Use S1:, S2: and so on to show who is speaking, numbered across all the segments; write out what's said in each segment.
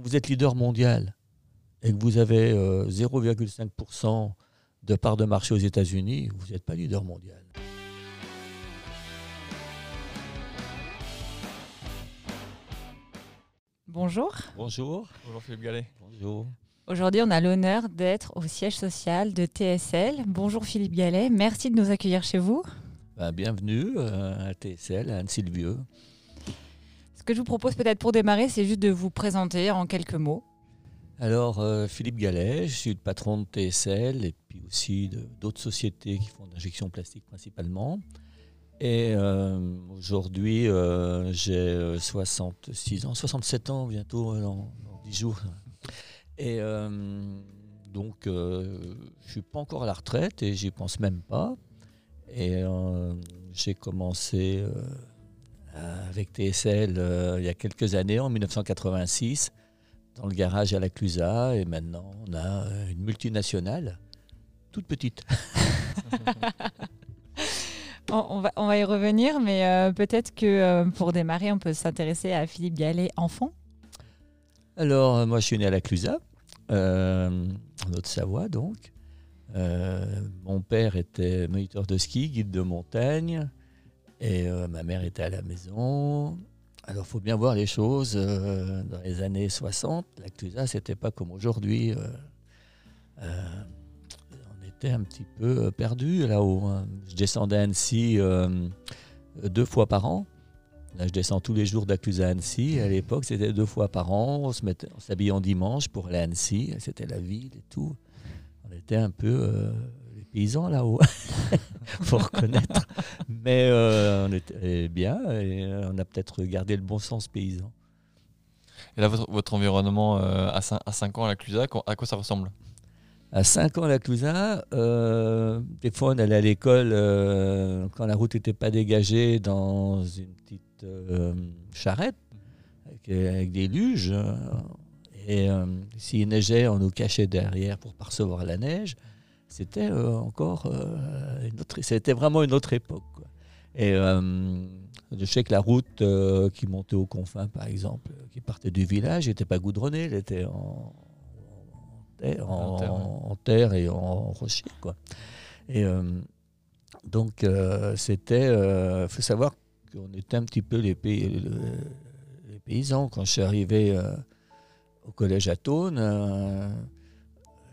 S1: quand vous êtes leader mondial et que vous avez 0,5% de part de marché aux États-Unis, vous n'êtes pas leader mondial.
S2: Bonjour.
S1: Bonjour.
S3: Bonjour Philippe Gallet.
S1: Bonjour.
S2: Aujourd'hui, on a l'honneur d'être au siège social de TSL. Bonjour Philippe Gallet, merci de nous accueillir chez vous.
S1: Ben, bienvenue euh, à TSL, à Anne-Sylvieux.
S2: Que je vous propose peut-être pour démarrer, c'est juste de vous présenter en quelques mots.
S1: Alors, euh, Philippe Gallet, je suis le patron de TSL et puis aussi d'autres sociétés qui font d'injection plastique principalement. Et euh, aujourd'hui, euh, j'ai 66 ans, 67 ans bientôt, dans, dans 10 jours. Et donc, je ne suis pas encore à la retraite et j'y pense même pas. Et j'ai commencé avec TSL il y a quelques années, en 1986, dans le garage à la Clusa. Et maintenant, on a une multinationale, toute petite.
S2: On va, on va, y revenir, mais euh, peut-être que euh, pour démarrer, on peut s'intéresser à Philippe Gallet, enfant.
S1: Alors, euh, moi, je suis né à la Clusa, en Haute-Savoie, donc. mon père était moniteur de ski, guide de montagne, et ma mère était à la maison. Alors, faut bien voir les choses. dans les années 60, la Clusa, c'était pas comme aujourd'hui un petit peu euh, perdu là-haut. Hein. Je descendais à Annecy euh, deux fois par an. Là, je descends tous les jours d'Accuse à Annecy. À l'époque, c'était deux fois par an. On se mettait, on s'habillait en dimanche pour aller à Annecy. C'était la ville et tout. On était un peu euh, les paysans là-haut, faut reconnaître. Mais on était bien et on a peut-être gardé le bon sens paysan.
S3: Et là, votre, environnement à 5 ans à la Clusa, à quoi ça ressemble?
S1: À 5 ans à la euh, des fois on allait à l'école euh, quand la route n'était pas dégagée dans une petite euh, charrette avec, des luges. Et s'il neigeait, on nous cachait derrière pour pas recevoir la neige. C'était encore une autre, c'était vraiment une autre époque. Et je sais que la route qui montait aux confins, par exemple, qui partait du village, n'était pas goudronnée, elle était en, en, terre, et en rocher. Quoi. Et euh, donc, euh, c'était. Il euh, faut savoir qu'on était un petit peu les, pays, les paysans. Quand je suis arrivé au collège à Thône,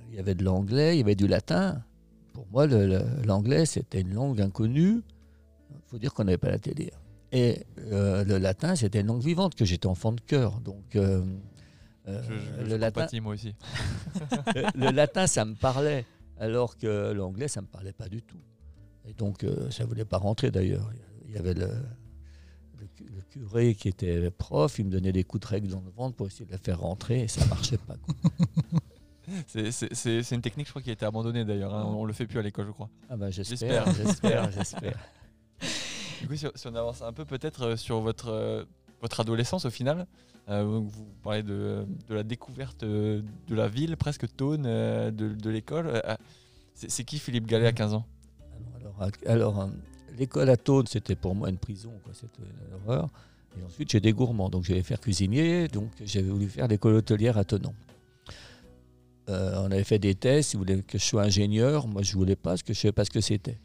S1: il y avait de l'anglais, il y avait du latin. Pour moi, l'anglais, c'était une langue inconnue. Il faut dire qu'on n'avait pas la télé. Et le latin, c'était une langue vivante, que j'étais enfant de cœur. Donc,
S3: euh, le latin, moi aussi.
S1: le, latin, ça me parlait, alors que l'anglais, ça me parlait pas du tout. Et donc, euh, ça voulait pas rentrer d'ailleurs. Il y avait le, le, curé qui était prof, il me donnait des coups de règle dans le ventre pour essayer de la faire rentrer, et ça marchait pas.
S3: C'est une technique, je crois, qui a été abandonnée d'ailleurs. Hein. On le fait plus à l'école, je crois.
S1: Ah bah j'espère, j'espère, j'espère.
S3: Du coup, si, on avance un peu peut-être euh, sur votre, votre adolescence au final, euh, vous parlez de, la découverte de la ville, presque Tône, euh, de, l'école. Euh, c'est qui Philippe Gallet à 15 ans?
S1: Alors, l'école à Tône, c'était pour moi une prison, c'était une horreur. Et ensuite, j'ai des gourmands, donc j'allais faire cuisinier, donc j'avais voulu faire l'école hôtelière à Tonon. On avait fait des tests, ils voulaient que je sois ingénieur. Moi, je voulais pas, parce que je ne savais pas ce que c'était.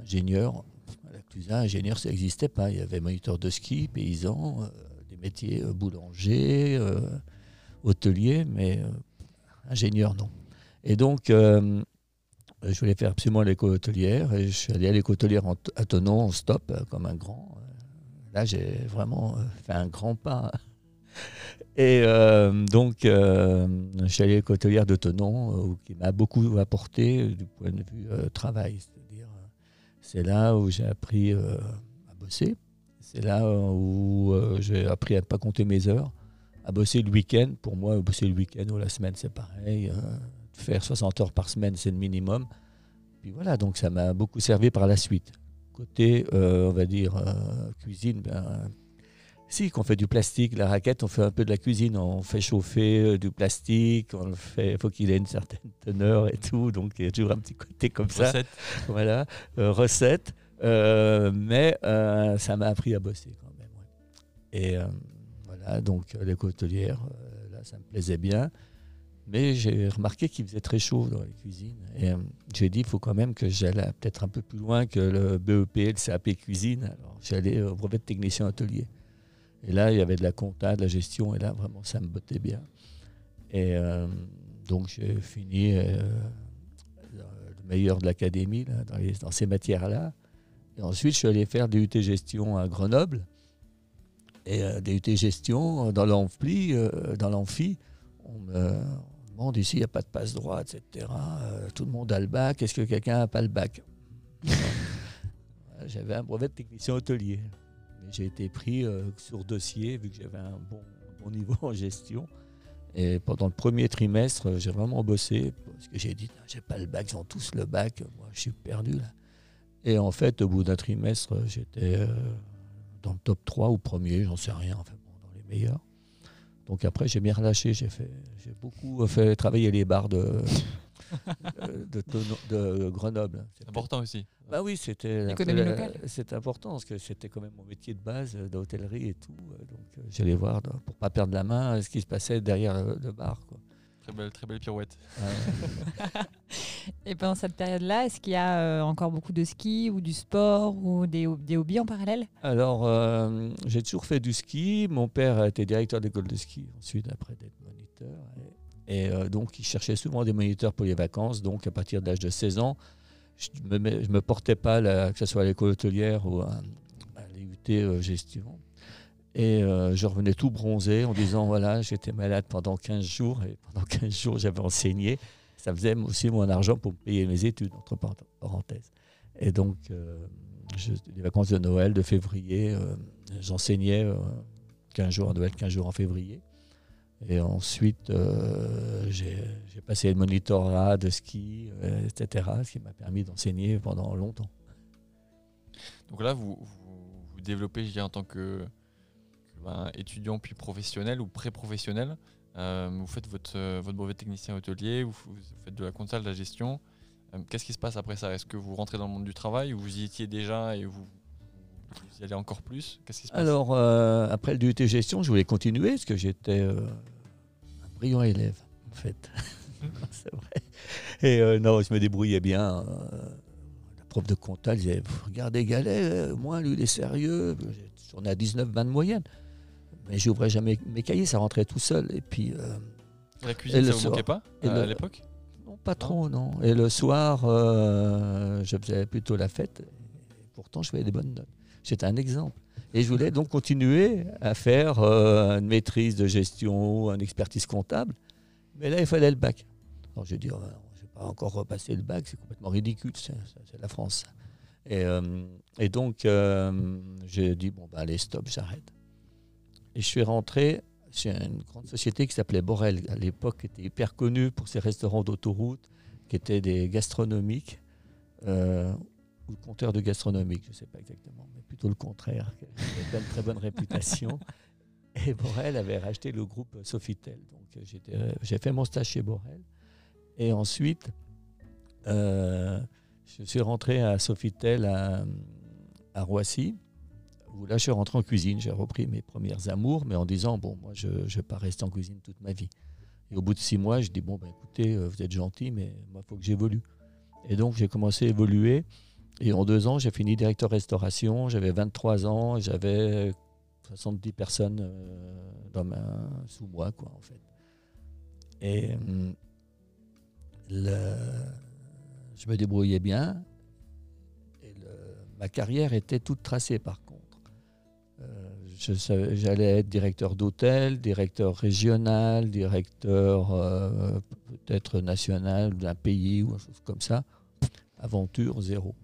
S1: Ingénieur, à la ingénieur, ça n'existait pas. Il y avait moniteur de ski, paysan, euh, boulanger, euh, hôtelier, mais euh, ingénieur, non. Et donc, je voulais faire absolument l'école hôtelière et je suis allé à l'école hôtelière à Tonon en stop comme un grand. Là, j'ai vraiment fait un grand pas. Et donc, je suis allé à l'école hôtelière de Tonon qui m'a beaucoup apporté du point de vue travail. C'est-à-dire, c'est là où j'ai appris à bosser. C'est là où euh, j'ai appris à ne pas compter mes heures, à bosser le week-end. Pour moi, bosser le week-end ou la semaine, c'est pareil. Hein. faire 60 heures par semaine, c'est le minimum. Puis voilà, donc ça m'a beaucoup servi par la suite. Côté, euh, on va dire, euh, cuisine, ben, si, qu'on fait du plastique, la raquette, on fait un peu de la cuisine, on fait chauffer du plastique, on fait, il faut qu'il ait une certaine teneur et tout, donc il y a toujours un petit côté comme ça. Voilà, recette. Euh, mais euh, ça m'a appris à bosser quand même. Et euh, voilà, donc l'école hôtelière, là ça me plaisait bien. Mais j'ai remarqué qu'il faisait très chaud dans les cuisines. Et euh, j'ai dit, il faut quand même que j'aille peut-être un peu plus loin que le BEP, le CAP cuisine. Alors j'allais au brevet de technicien atelier. Et là, il y avait de la compta, de la gestion, et là, vraiment, ça me bottait bien. Et euh, donc, j'ai fini euh, le meilleur de l'académie dans, ces matières-là. Et ensuite, je suis allé faire des UT gestion à Grenoble. Et des UT gestion dans l'ampli, dans l'amphi, on me, demande ici, il n'y a pas de passe droit, etc. tout le monde a le bac. Est-ce que quelqu'un n'a pas le bac? J'avais un brevet de technicien hôtelier. J'ai été pris euh, sur dossier vu que j'avais un bon, bon, niveau en gestion. Et pendant le premier trimestre, j'ai vraiment bossé parce que j'ai dit, j'ai pas le bac, ils ont tous le bac, moi je suis perdu là. Et en fait, au bout d'un trimestre, j'étais euh, dans le top 3 ou premier, j'en sais rien, enfin bon, dans les meilleurs. Donc après, j'ai bien relâché. J'ai beaucoup fait travailler les bars de, de, de, Grenoble.
S3: C'est important aussi.
S1: Bah oui, c'était c'est important parce que c'était quand même mon métier de base d'hôtellerie et tout. Donc euh, j'allais voir pour pas perdre la main ce qui se passait derrière le, bar. Quoi.
S3: Très belle, très belle pirouette.
S2: et pendant cette période-là, est-ce qu'il y a euh, encore beaucoup de ski ou du sport ou des, des hobbies en parallèle?
S1: Alors, euh, j'ai toujours fait du ski. Mon père a été directeur d'école de ski ensuite, après d'être moniteur. Et, euh, donc, il cherchait souvent des moniteurs pour les vacances. Donc, à partir de l'âge de 16 ans, je ne me, portais pas, que ce soit à l'école hôtelière ou à, à l'IUT gestion. Et euh, je revenais tout bronzé en disant voilà, j'étais malade pendant 15 jours et pendant 15 jours j'avais enseigné. Ça faisait aussi mon argent pour payer mes études, entre parenthèses. Et donc, euh, les vacances de Noël, de février, euh, j'enseignais 15 jours à Noël, 15 jours en février. Et ensuite, j'ai passé le monitorat de ski, etc., ce qui m'a permis d'enseigner pendant longtemps.
S3: Donc là, vous, vous, vous développez, je dirais, en tant que ben, étudiant puis professionnel ou pré-professionnel. Euh, vous faites votre, euh, votre brevet technicien hôtelier, vous, faites de la compta, de la gestion. Euh, qu'est-ce qui se passe après ça? Est-ce que vous rentrez dans le monde du travail ou vous y étiez déjà et vous, y allez encore plus? Qu'est-ce qui se passe?
S1: Alors, après le DUT gestion, je voulais continuer parce que j'étais brillant élève, en fait. C'est vrai. Et non, je me débrouillais bien. la prof de compta disait Regardez Galet, moi, lui, il est sérieux. On est à 19-20 de moyenne mais j'ouvrais jamais mes cahiers, ça rentrait tout seul. Et puis. Euh,
S3: la cuisine, ça vous manquait pas à l'époque?
S1: Non, pas trop, non. Et le soir, euh, je faisais plutôt la fête. Pourtant, je faisais des bonnes notes. J'étais un exemple. Et je voulais donc continuer à faire euh, une maîtrise de gestion, une expertise comptable. Mais là, il fallait le bac. Alors j'ai dit, oh, je vais pas encore repasser le bac, c'est complètement ridicule, c'est la France. Et, et donc, j'ai dit, bon, ben, allez, stop, j'arrête. Et je suis rentré chez une grande société qui s'appelait Borel. À l'époque, qui était hyper connue pour ses restaurants d'autoroute, qui étaient des gastronomiques, euh, ou le compteur de gastronomique, je ne sais pas exactement, mais plutôt le contraire, qui avait une très bonne réputation. Et Borel avait racheté le groupe Sofitel. Donc j'ai fait mon stage chez Borel. Et ensuite, euh, je suis rentré à Sofitel à, à Roissy où là, je suis rentré en cuisine. J'ai repris mes premières amours, mais en disant, bon, moi, je ne vais pas rester en cuisine toute ma vie. Et au bout de six mois, je dis, bon, ben, écoutez, euh, vous êtes gentil, mais moi, il faut que j'évolue. Et donc, j'ai commencé à évoluer. Et en deux ans, j'ai fini directeur restauration. J'avais 23 ans. J'avais 70 personnes euh, dans ma, sous moi, quoi, en fait. Et le, je me débrouillais bien. Ma carrière était toute tracée, par contre. Euh, j'allais être directeur d'hôtel, directeur régional, directeur euh, peut-être national d'un pays ou chose comme ça. Aventure zéro.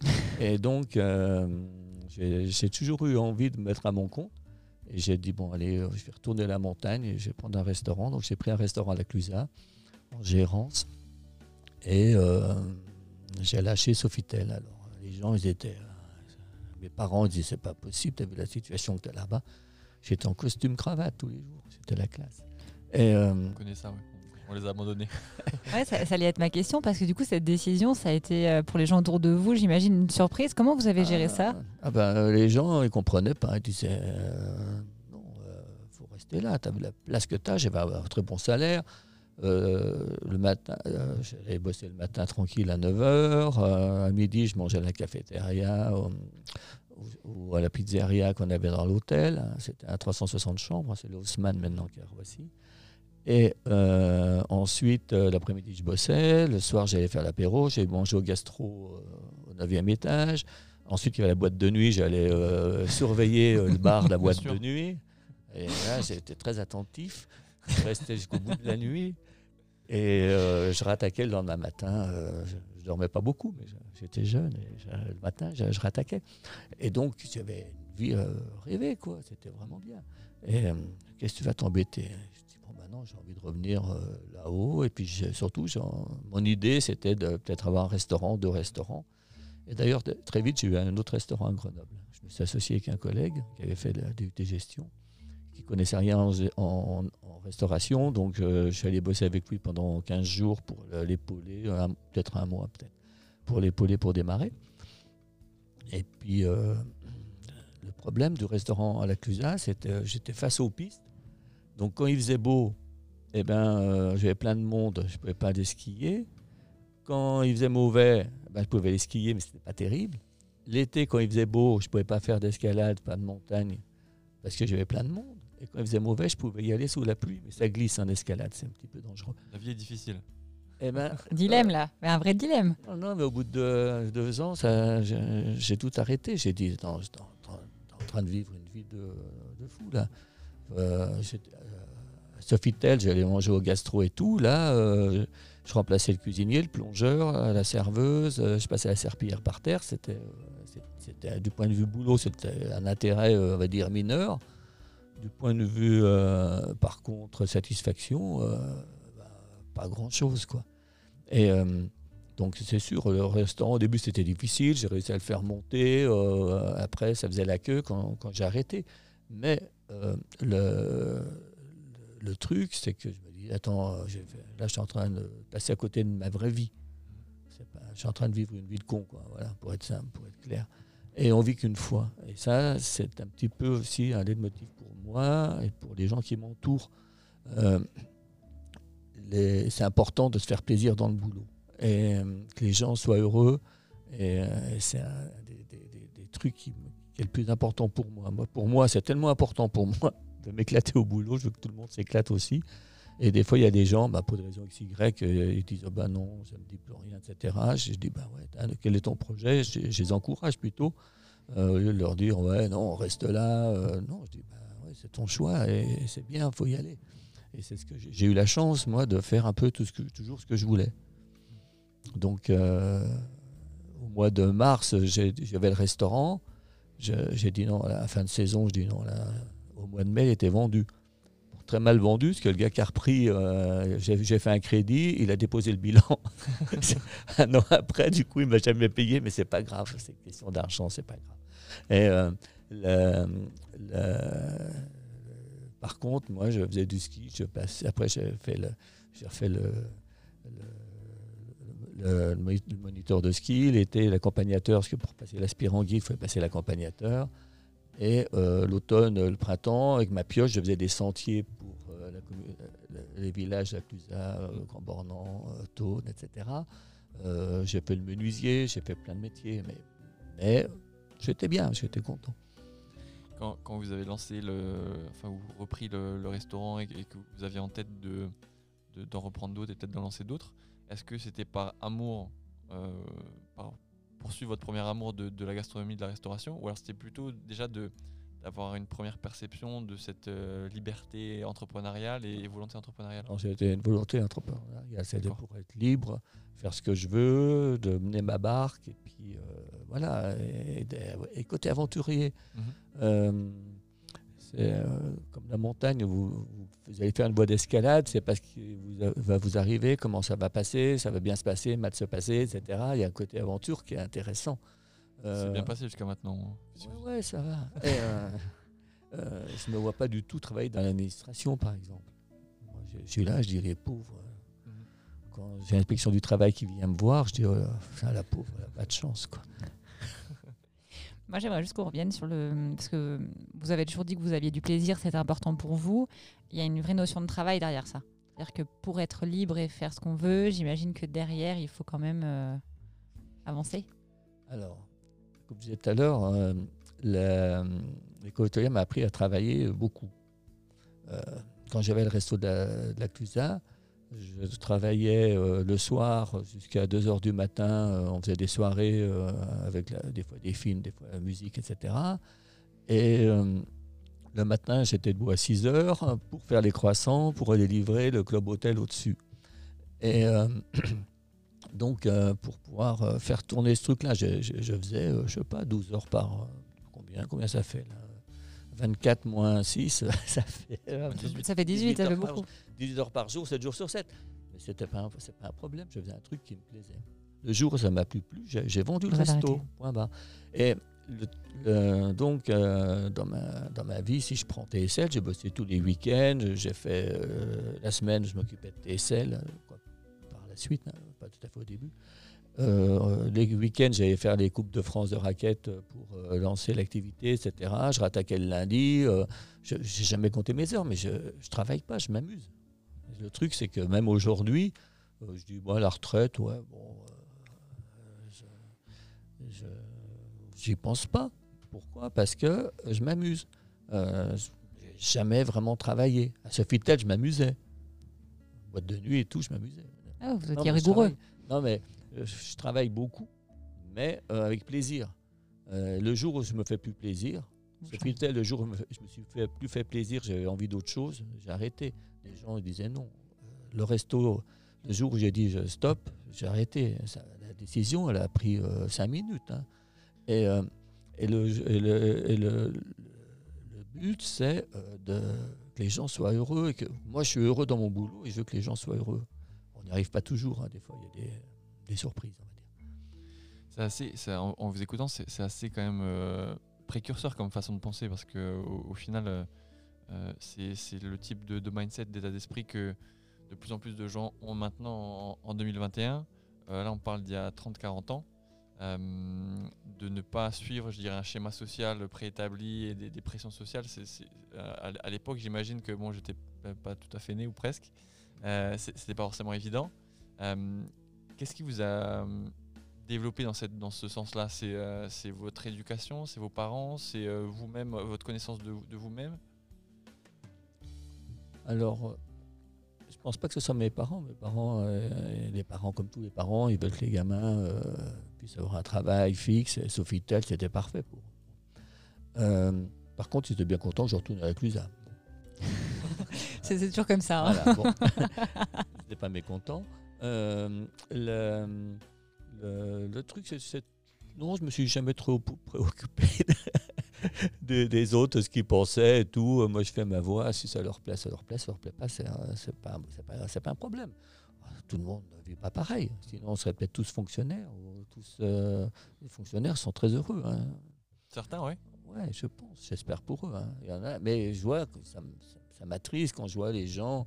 S1: Et donc, euh, j'ai toujours eu envie de me mettre à mon compte. Et j'ai dit, bon, allez, je vais retourner la montagne et je vais prendre un restaurant. Donc, j'ai pris un restaurant à la Clusa, en gérance. Et j'ai lâché Sofitel. Alors, les gens, ils étaient mes parents disaient c'est pas possible, tu as vu la situation que tu as là-bas. J'étais en costume cravate tous les jours, c'était la classe.
S3: Euh, On connaît ça, oui. On les a abandonnés.
S2: ouais, ça, allait être ma question parce que du coup, cette décision, ça a été euh, pour les gens autour de vous, j'imagine, une surprise. Comment vous avez géré ça?
S1: Ah ben, Les gens, ils comprenaient pas. Ils disaient non, il faut rester là. Tu as la place que tu as, j'avais un très bon salaire. Euh, le matin, euh, j'allais bosser le matin tranquille à 9h. à midi, je mangeais à la cafétéria ou, ou à la pizzeria qu'on avait dans l'hôtel. C'était à 360 chambres. C'est le Haussmann maintenant qui est à Roissy. Et euh, ensuite, euh, l'après-midi, je bossais. Le soir, j'allais faire l'apéro. J'ai mangé au gastro euh, au 9e étage. Ensuite, il y avait la boîte de nuit. J'allais surveiller le bar de la boîte de nuit. Et là, j'étais très attentif. Je restais jusqu'au bout de la nuit. Et je rattaquais le lendemain matin. je ne dormais pas beaucoup, mais j'étais jeune. Et le matin, je, je, rattaquais. Et donc, j'avais une vie rêvée, quoi. C'était vraiment bien. Et qu'est-ce que tu vas t'embêter? Maintenant j'ai envie de revenir euh, là-haut. Et puis surtout, mon idée, c'était de peut-être avoir un restaurant, deux restaurants. Et d'ailleurs, très vite, j'ai eu un autre restaurant à Grenoble. Je me suis associé avec un collègue qui avait fait la DUT gestion, qui connaissait rien en, restauration. Donc, euh, je suis allé bosser avec lui pendant 15 jours pour l'épauler, peut-être un mois, peut-être, pour l'épauler pour démarrer. Et puis, euh, le problème du restaurant à la Clusa, c'était j'étais face aux pistes. Donc, quand il faisait beau, eh ben, euh, j'avais plein de monde, je ne pouvais pas aller skier. Quand il faisait mauvais, ben, je pouvais aller skier, mais ce n'était pas terrible. L'été, quand il faisait beau, je ne pouvais pas faire d'escalade, pas de montagne, parce que j'avais plein de monde. Et quand il faisait mauvais, je pouvais y aller sous la pluie, mais ça glisse en escalade, c'est un petit peu dangereux.
S3: La vie est difficile.
S2: Eh ben, dilemme là, mais un vrai dilemme.
S1: Non, non, mais au bout de deux, ans, j'ai tout arrêté. J'ai dit, je suis en, train de vivre une vie de, de fou là. Euh, Sofitel, j'allais manger au gastro et tout. Là, euh, je remplaçais le cuisinier, le plongeur, la serveuse, euh, je passais la serpillière par terre. C'était, euh, c'était du point de vue boulot, c'était un intérêt, on va dire, mineur. Du point de vue, par contre, satisfaction, bah, pas grand-chose, quoi. Et donc, c'est sûr, le restaurant, au début, c'était difficile. J'ai réussi à le faire monter. après, ça faisait la queue quand, quand j'ai arrêté. Mais le le truc, c'est que je me dis, attends, euh, là, je suis en train de passer à côté de ma vraie vie. je suis en train de vivre une vie de con, quoi, voilà, pour être simple, pour être clair. Et on vit qu'une fois. Et ça, c'est un petit peu aussi un leitmotiv pour moi et pour les gens qui m'entourent. Euh, c'est important de se faire plaisir dans le boulot et euh, que les gens soient heureux. Et, c'est un des, trucs qui, est le plus important pour moi pour moi, c'est tellement important pour moi de m'éclater au boulot, je veux que tout le monde s'éclate aussi. Et des fois, il y a des gens, bah, pour des raisons XY, euh, ils disent oh, bah non, ça ne me dit plus rien, etc. Je, dis bah ouais, quel est ton projet? Je, les encourage plutôt, euh, au lieu de leur dire ouais, non, on reste là. Euh, non, je dis bah ouais, c'est ton choix et, c'est bien, il faut y aller. Et c'est ce que j'ai eu la chance, moi, de faire un peu toujours ce que je voulais. Donc, au mois de mars, j'avais le restaurant. J'ai dit non, à la fin de saison, je dis non, là au mois de mai, il était vendu. Très mal vendu, parce que le gars qui a repris, euh, j'ai fait un crédit, il a déposé le bilan. un an après, du coup, il ne m'a jamais payé, mais c'est pas grave, c'est question d'argent, c'est pas grave. Et euh, par contre, moi, je faisais du ski, je passais, après, j'ai refait le, moniteur de ski, il était l'accompagnateur, parce que pour passer l'aspirant guide, il fallait passer l'accompagnateur. Et euh, l'automne, le printemps, avec ma pioche, je faisais des sentiers pour euh, les villages d'Aclusa, euh, Grand Bornand, Thône, etc. j'ai fait le menuisier, j'ai fait plein de métiers, mais, j'étais bien, j'étais content.
S3: Quand, vous avez lancé le, enfin, vous repris le, restaurant et, que vous aviez en tête de, d'en reprendre d'autres et peut-être d'en lancer d'autres, est-ce que c'était par amour, poursuivre votre premier amour de, la gastronomie, de la restauration Ou alors c'était plutôt déjà de d'avoir une première perception de cette euh, liberté entrepreneuriale et volonté entrepreneuriale?
S1: C'était une volonté entrepreneuriale, c'est pour être libre, faire ce que je veux, de mener ma barque, et puis euh, voilà, et, côté aventurier. Mhm. Euh, c'est euh, comme la montagne, vous, vous, allez faire une voie d'escalade, c'est parce qu'il va vous arriver, comment ça va passer, ça va bien se passer, mal se passer, etc. Il y a un côté aventure qui est intéressant.
S3: c'est bien passé jusqu'à maintenant.
S1: Oui, ouais, ça va. euh, euh, je ne me vois pas du tout travailler dans l'administration, par exemple. je, suis là, je dirais pauvre. Mhm. Quand j'ai l'inspection du travail qui vient me voir, je dis oh, la pauvre, elle n'a pas de chance. Quoi.
S2: Moi, j'aimerais juste qu'on revienne sur le. Parce que vous avez toujours dit que vous aviez du plaisir, c'est important pour vous. Il y a une vraie notion de travail derrière ça. C'est-à-dire que pour être libre et faire ce qu'on veut, j'imagine que derrière, il faut quand même euh, avancer.
S1: Alors, comme je disais tout à l'heure, euh, hôtelière m'a appris à travailler beaucoup. Euh, quand j'avais le resto de la, de la Clusa, je travaillais euh, le soir jusqu'à 2h du matin. euh, on faisait des soirées euh, avec des fois des films, des fois la musique, etc. Et le matin, j'étais debout à 6h pour faire les croissants, pour aller livrer le club hôtel au-dessus. Et donc, pour pouvoir faire tourner ce truc-là, je, je- je faisais, je sais pas, 12 heures par... combien, combien ça fait là? 24 moins 6, ça fait... euh, 18
S2: Ça fait 18, ça
S1: heures
S2: fait
S1: par
S2: beaucoup.
S1: 18 heures par jour, 7 jours sur 7. Mais c'était pas, un- c'est pas un problème, je faisais un truc qui me plaisait. Le jour où ça m'a plus plu, j'ai, j'ai vendu le resto. Point barre. Et le- donc, euh, dans, ma, dans ma vie, si je prends TSL, j'ai bossé tous les week-ends, j'ai fait euh, la semaine, je m'occupais de TSL, euh, quoi, par la suite, hein, pas tout à fait au début. Euh, les week-ends, j'allais faire les Coupes de France de raquettes pour euh, lancer l'activité, etc. Je rattaquais le lundi. euh, je n'ai jamais compté mes heures, mais je ne travaille pas, je m'amuse. Le truc, c'est que même aujourd'hui, euh, je dis, bon, la retraite, ouais, bon, je- j'y pense pas. Pourquoi? Parce que je m'amuse. J'ai jamais vraiment travaillé. À Sofitel, je m'amusais. Boîte de nuit et tout, je m'amusais.
S2: Ah, vous étiez rigoureux.
S1: Non, mais je travaille beaucoup, mais euh, avec plaisir. Euh, le jour où je me fais plus plaisir, le jour où je me suis fait, plus fait plaisir, j'avais envie d'autre chose, j'ai arrêté. Les gens disaient non. Euh, Le resto, le jour où j'ai dit je stop, j'ai arrêté. Ça- la décision, elle a pris euh, cinq minutes. hein. Et, euh, et le, et le- et le- le- le but, c'est euh, de, que les gens soient heureux. Et que, moi, je suis heureux dans mon boulot et je veux que les gens soient heureux. On n'y arrive pas toujours. hein. Des fois, il y a des, des surprises, on va dire.
S3: C'est assez, en, vous écoutant, c'est assez quand même euh, précurseur comme façon de penser parce que au, final, euh, euh, c'est le type de, mindset, d'état d'esprit que de plus en plus de gens ont maintenant en, en 2021. Euh, là, on parle d'il y a 30-40 ans. de ne pas suivre, je dirais, un schéma social préétabli et des, pressions sociales. Euh, à, l'époque, j'imagine que bon, j'étais pas- tout à fait né ou presque. C'était pas forcément évident. Qu'est-ce qui vous a euh, développé dans, cette, dans ce sens-là? C'est euh, c'est votre éducation, c'est vos parents, c'est euh, vous-même, euh, votre connaissance de, de vous-même?
S1: Alors, je pense pas que ce soit mes parents. Mes parents, euh, les parents comme tous les parents, ils veulent que les gamins euh, puissent avoir un travail fixe. Et Sofitel, c'était parfait pour eux. Euh, par contre, ils étaient bien contents que je retourne à la Clusa.
S2: C'est c'est toujours comme ça. hein.
S1: Voilà, bon. Ils n'étaient pas mécontents. Euh, le, le- le truc, c'est-. Non, je me suis jamais trop préoccupé des, des autres, ce qu'ils pensaient et tout. Moi, je fais ma voix. Si ça leur plaît, ça leur plaît. Si ça leur plaît pas, c'est pas, pas, pas un problème. Tout le monde ne vit pas pareil. Sinon, on serait peut-être tous fonctionnaires. ou tous, euh, les fonctionnaires sont très heureux. hein.
S3: Certains, oui.
S1: Ouais, je pense, j'espère pour eux. hein. Il y en a, mais je vois que ça, ça- ça m'attriste quand je vois les gens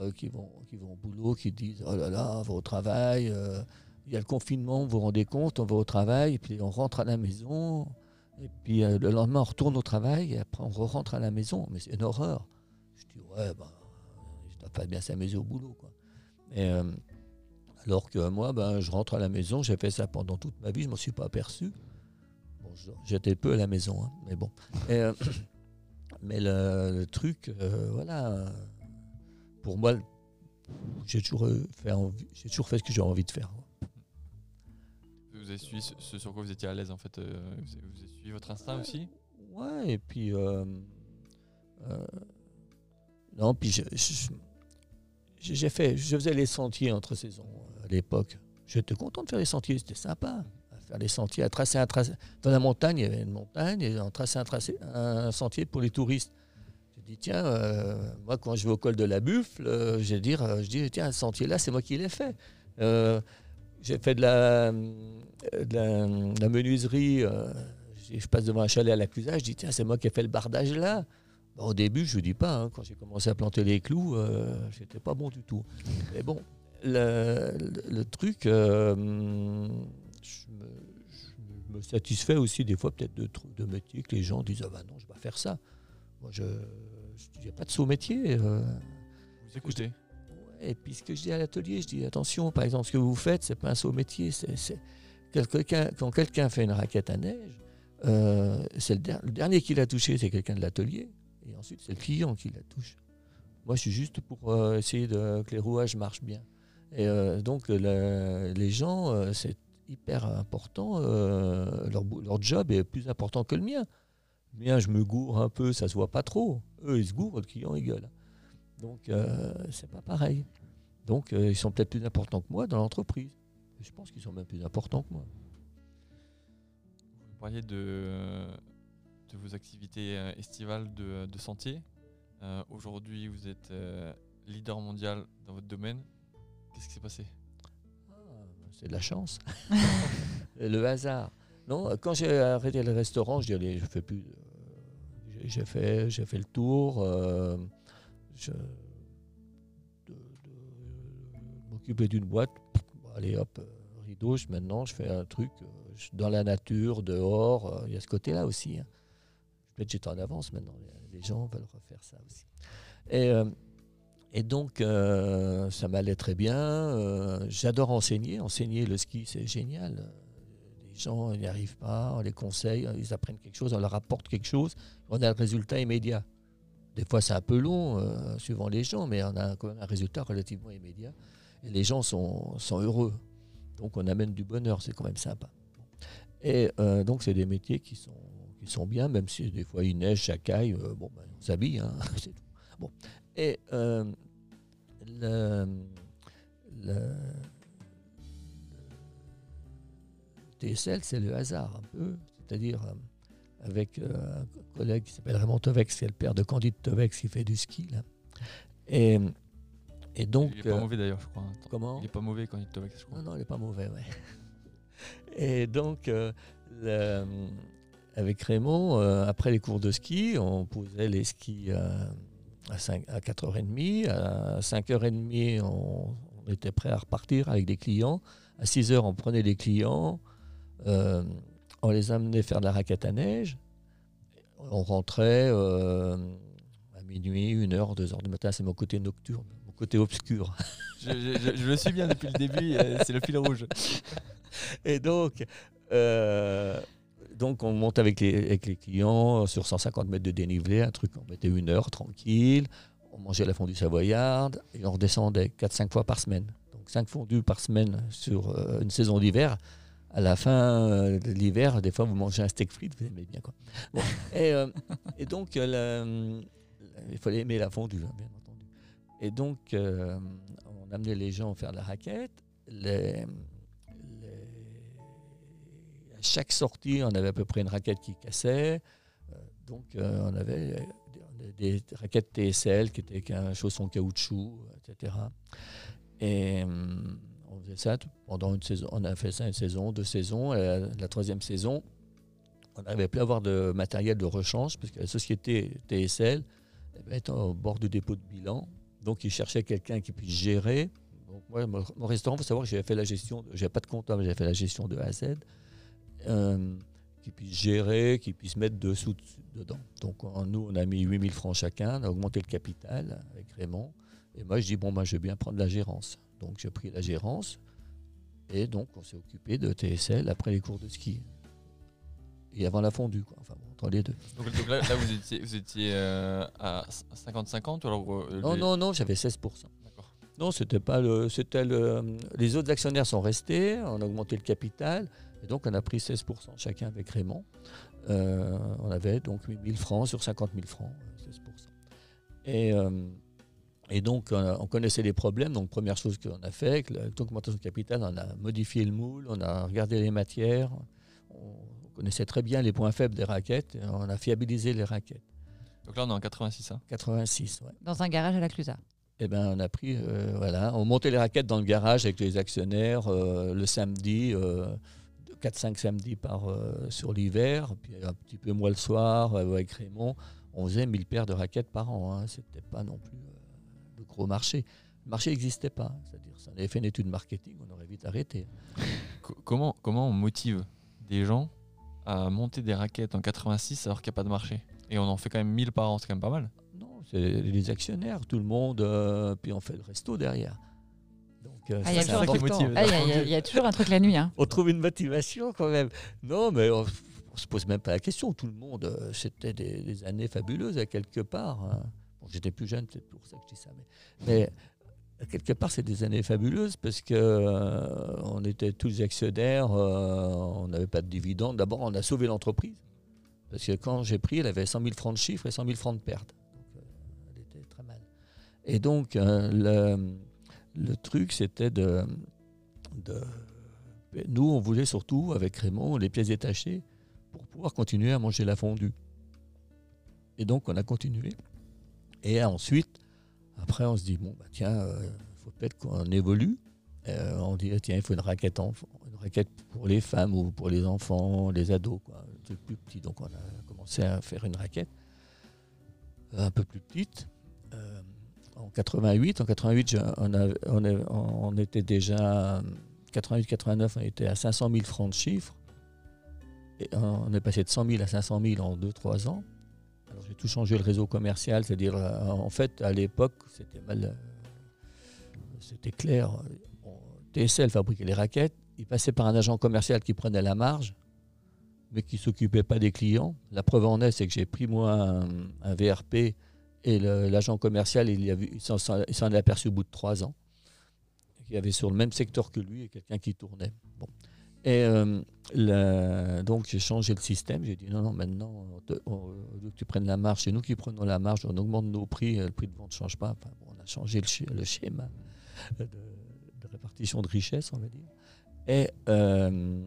S1: euh, qui, vont, qui vont au boulot, qui disent Oh là là, on va au travail, euh, il y a le confinement, vous vous rendez compte, on va au travail, et puis on rentre à la maison, et puis euh, le lendemain on retourne au travail, et après on rentre à la maison. Mais c'est une horreur. Je dis Ouais, ben, je dois pas bien s'amuser au boulot. Quoi. Alors que moi, ben, je rentre à la maison, j'ai fait ça pendant toute ma vie, je ne m'en suis pas aperçu. Bon, j'étais peu à la maison, hein, mais bon. Mais le, truc, voilà, pour moi, j'ai toujours, euh, fait envie- j'ai toujours fait ce que j'ai envie de faire.
S3: Vous avez suivi ce, sur quoi vous étiez à l'aise, en fait. euh, vous, avez, suivi votre instinct aussi?
S1: Ouais, et puis. euh, euh, non, puis je- je- j'ai fait, je faisais les sentiers entre saisons à l'époque. J'étais content de faire les sentiers, c'était sympa. à Faire les sentiers, à tracer un tracé. Dans la montagne, il y avait une montagne, et on traçait un, tracé, un sentier pour les touristes. Dit, tiens, euh, moi, quand je vais au col de la Buffle, euh, j'ai dire, euh, je dis, tiens, ce sentier-là, c'est moi qui l'ai fait. J'ai fait de la, menuiserie. je je passe devant un chalet à la Clusa, je dis, tiens, c'est moi qui ai fait le bardage là. Bon, au début, je ne dis pas, hein, quand j'ai commencé à planter les clous, j'étais pas bon du tout. Mais bon, le, truc, je, me, je me satisfais aussi des fois peut-être de, de métiers que les gens disent, ah bah non, je vais pas faire ça. moi, je n'ai pas de saut métier. euh.
S3: Vous écoutez.
S1: Et puis ce que je dis à l'atelier, je dis attention, par exemple, ce que vous faites, c'est pas un saut métier. c'est- c'est- quel- quelqu'un- quand quelqu'un fait une raquette à neige, euh, c'est le, der- le dernier qui l'a touché, c'est quelqu'un de l'atelier. Et ensuite, c'est le client qui la touche. Moi, je suis juste pour euh, essayer de, que les rouages marchent bien. Et euh, donc, le- les gens, euh, c'est hyper important. leur job est plus important que le mien. Le mien, je me gourre un peu, ça se voit pas trop. Eux, ils se gourrent, le client, il gueule. Donc, euh, c'est pas pareil. Donc, euh, ils sont peut-être plus importants que moi dans l'entreprise. Je pense qu'ils sont même plus importants que moi.
S3: Vous parliez de, de vos activités euh, estivales de, de sentier. Euh, Aujourd'hui, vous êtes leader mondial dans votre domaine. Qu'est-ce qui s'est passé?
S1: Ah, C'est de la chance. le hasard. Non, quand j'ai arrêté le restaurant, je dis allez, je fais plus. euh, j'ai- fait, j'ai fait le tour. euh, je d'une boîte. Allez hop, euh, rideau. maintenant, je fais un truc euh, dans la nature, dehors. euh, Il y a ce côté-là aussi. hein. Peut-être j'étais en avance maintenant. Les gens veulent refaire ça aussi. Et euh, et donc, euh, ça m'allait très bien. Euh, J'adore enseigner. Enseigner le ski, c'est génial. Les gens n'y arrivent pas, on les conseille, ils apprennent quelque chose, on leur apporte quelque chose, on a le résultat immédiat. Des fois, c'est un peu long, euh, suivant les gens, mais on a quand même un résultat relativement immédiat. Et les gens sont, heureux. Donc, on amène du bonheur, c'est quand même sympa. Et euh, donc, c'est des métiers qui sont, qui sont bien, même si des fois il neige, ça euh, bon, ben, on s'habille, hein, c'est tout. Bon. Et le- TSL, c'est le hasard un peu, c'est-à-dire euh, avec euh, un collègue qui s'appelle Raymond Tovex, qui est le père de Candide Tovex, qui fait du ski. Là. Et, et donc.
S3: Il est pas
S1: euh,
S3: mauvais d'ailleurs, je crois. Attends,
S1: comment
S3: Il est pas mauvais il te je crois.
S1: non, non, il n'est pas mauvais, ouais. Et donc, euh, le- avec Raymond, euh, après les cours de ski, on posait les skis euh, à, 5, à 4h30. À 5h30, on, on était prêt à repartir avec des clients. À 6h, on prenait des clients. Euh, on les amenait faire de la raquette à neige. On rentrait euh, à minuit, 1h, 2h du matin. C'est mon côté nocturne, mon côté obscur.
S3: Je, je- je- je le suis bien depuis le début, c'est le fil rouge.
S1: Et donc, euh, donc on monte avec les, avec les clients sur 150 mètres de dénivelé, un truc, on mettait une heure tranquille, on mangeait la fondue savoyarde et on redescendait 4-5 fois par semaine. Donc 5 fondues par semaine sur euh, une saison d'hiver. À la fin euh, de l'hiver, des fois vous mangez un steak frites, vous aimez bien quoi. Bon. Et, euh, et donc, euh, la- il fallait aimer la fondue, hein, bien entendu. Et donc, euh, on amenait les gens faire la raquette. Les, les- à chaque sortie, on avait à peu près une raquette qui cassait. Euh, donc, on avait des, des raquettes TSL qui étaient qu'un chausson caoutchouc, etc. Et hum, on faisait ça pendant une saison. On a fait ça une saison, deux saisons. Et la, troisième saison, on n'arrivait plus à avoir de matériel de rechange parce que la société TSL ben, était au bord du dépôt de bilan. Donc, ils cherchaient quelqu'un qui puisse gérer. Moi, mon, restaurant, il faut savoir que j'avais fait la gestion, je n'avais pas de comptable, j'avais fait la gestion de A à Z, euh, qui puisse gérer, qui puisse mettre dessous dedans. Donc, nous, on a mis 8000 francs chacun, on a augmenté le capital avec Raymond. Et moi, je dis, bon, moi, je vais bien prendre la gérance. Donc, j'ai pris la gérance. Et donc, on s'est occupé de TSL après les cours de ski. Et avant la fondue, quoi. Enfin, bon, entre les deux.
S3: Donc, donc là, là, vous étiez, vous étiez euh, à 50-50 ou alors euh,
S1: Non,
S3: les-
S1: non, non, j'avais 16%.
S3: D'accord.
S1: Non, c'était pas le, c'était le. Les autres actionnaires sont restés, on a augmenté le capital, et donc on a pris 16% chacun avec Raymond. Euh, on avait donc 8000 francs sur 50 000 francs, 16%. Et, euh, et donc on connaissait les problèmes. Donc première chose qu'on a fait, avec la- l'augmentation de capital, on a modifié le moule, on a regardé les matières, on connaissait très bien les points faibles des raquettes, et on a fiabilisé les raquettes.
S3: Donc là, on est en 86. Hein.
S1: 86, ouais.
S2: Dans un garage à la Clusaz.
S1: Eh ben, on a pris, euh, voilà, on montait les raquettes dans le garage avec les actionnaires euh, le samedi, euh, 4-5 samedis par, euh, sur l'hiver, puis un petit peu moi le soir euh, avec Raymond. On faisait 1000 paires de raquettes par an. Hein. C'était pas non plus euh, gros marché. Le marché n'existait pas. C'est-à-dire, si on avait fait une étude marketing, on aurait vite arrêté.
S3: Co- comment, comment on motive des gens à monter des raquettes en 86 alors qu'il n'y a pas de marché? Et on en fait quand même 1000 par an, c'est quand même pas mal.
S1: Non, c'est les actionnaires, tout le monde, euh, puis on fait le resto derrière. Donc, euh,
S2: Ah, il. Ah, Il y, y y a toujours un truc la nuit. Hein.
S1: On trouve une motivation quand même. Non, mais on, on se pose même pas la question. Tout le monde, euh, c'était des, des années fabuleuses à quelque part. hein. J'étais plus jeune, c'est pour ça que je dis ça. Mais, à quelque part, c'est des années fabuleuses parce que euh, on était tous actionnaires, euh, on n'avait pas de dividendes. D'abord, on a sauvé l'entreprise. Parce que quand j'ai pris, elle avait 100 000 francs de chiffre et 100 000 francs de perte. Donc, euh, elle était très mal. Et donc, euh, le, le truc, c'était de, de nous, on voulait surtout, avec Raymond, les pièces détachées pour pouvoir continuer à manger la fondue. Et donc, on a continué. Et ensuite, après, on se dit, bon, bah, tiens, il faut peut-être qu'on évolue. Euh, on dit, tiens, il faut une raquette, une raquette pour les femmes ou pour les enfants, les ados, quoi, un truc plus petit. Donc, on a commencé à faire une raquette un peu plus petite. Euh, en 88, en 88, je- on, on était déjà 88-89, on était à 500 000 francs de chiffre. Et on est passé de 100 000 à 500 000 en 2-3 ans. J'ai tout changé le réseau commercial, c'est-à-dire euh, en fait à l'époque c'était mal, euh, c'était clair. TSL fabriquait les raquettes, il passait par un agent commercial qui prenait la marge, mais qui s'occupait pas des clients. La preuve en est, c'est que j'ai pris moi un, VRP et l'agent commercial il, s'en est aperçu au bout de 3 ans. Y avait sur le même secteur que lui et quelqu'un qui tournait. Et euh, la- donc j'ai changé le système. J'ai dit non, non, maintenant, on on- que tu prennes la marge, c'est nous qui prenons la marge, on augmente nos prix, euh, le prix de vente ne change pas. Enfin, bon, on a changé le, sch- le schéma de, de répartition de richesse, on va dire. Et euh,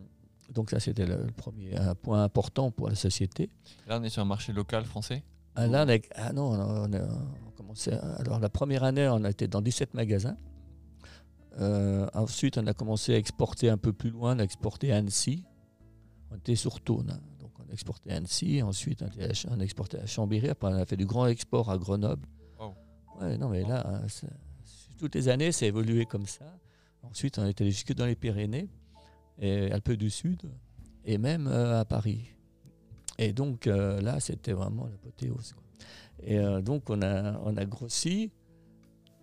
S1: donc ça, c'était le, le premier un point important pour la société.
S3: Là, on est sur un marché local français?
S1: Ah, là, on a- ah non, on a, on a- on a commencé. alors, la première année, on a été dans 17 magasins. Euh, ensuite, on a commencé à exporter un peu plus loin. On a exporté à Annecy. On était sur Thône. hein. Donc, on a exporté à Annecy. Ensuite, on, était à Ch- on a exporté à Chambéry. Après, on a fait du grand export à Grenoble.
S3: Wow.
S1: Ouais, non, mais là, hein, toutes les années, c'est évolué comme ça. Ensuite, on est allé jusque dans les Pyrénées, et Alpes du Sud, et même euh, à Paris. Et donc, euh, là, c'était vraiment l'apothéose. quoi. Et euh, donc, on a, on a grossi.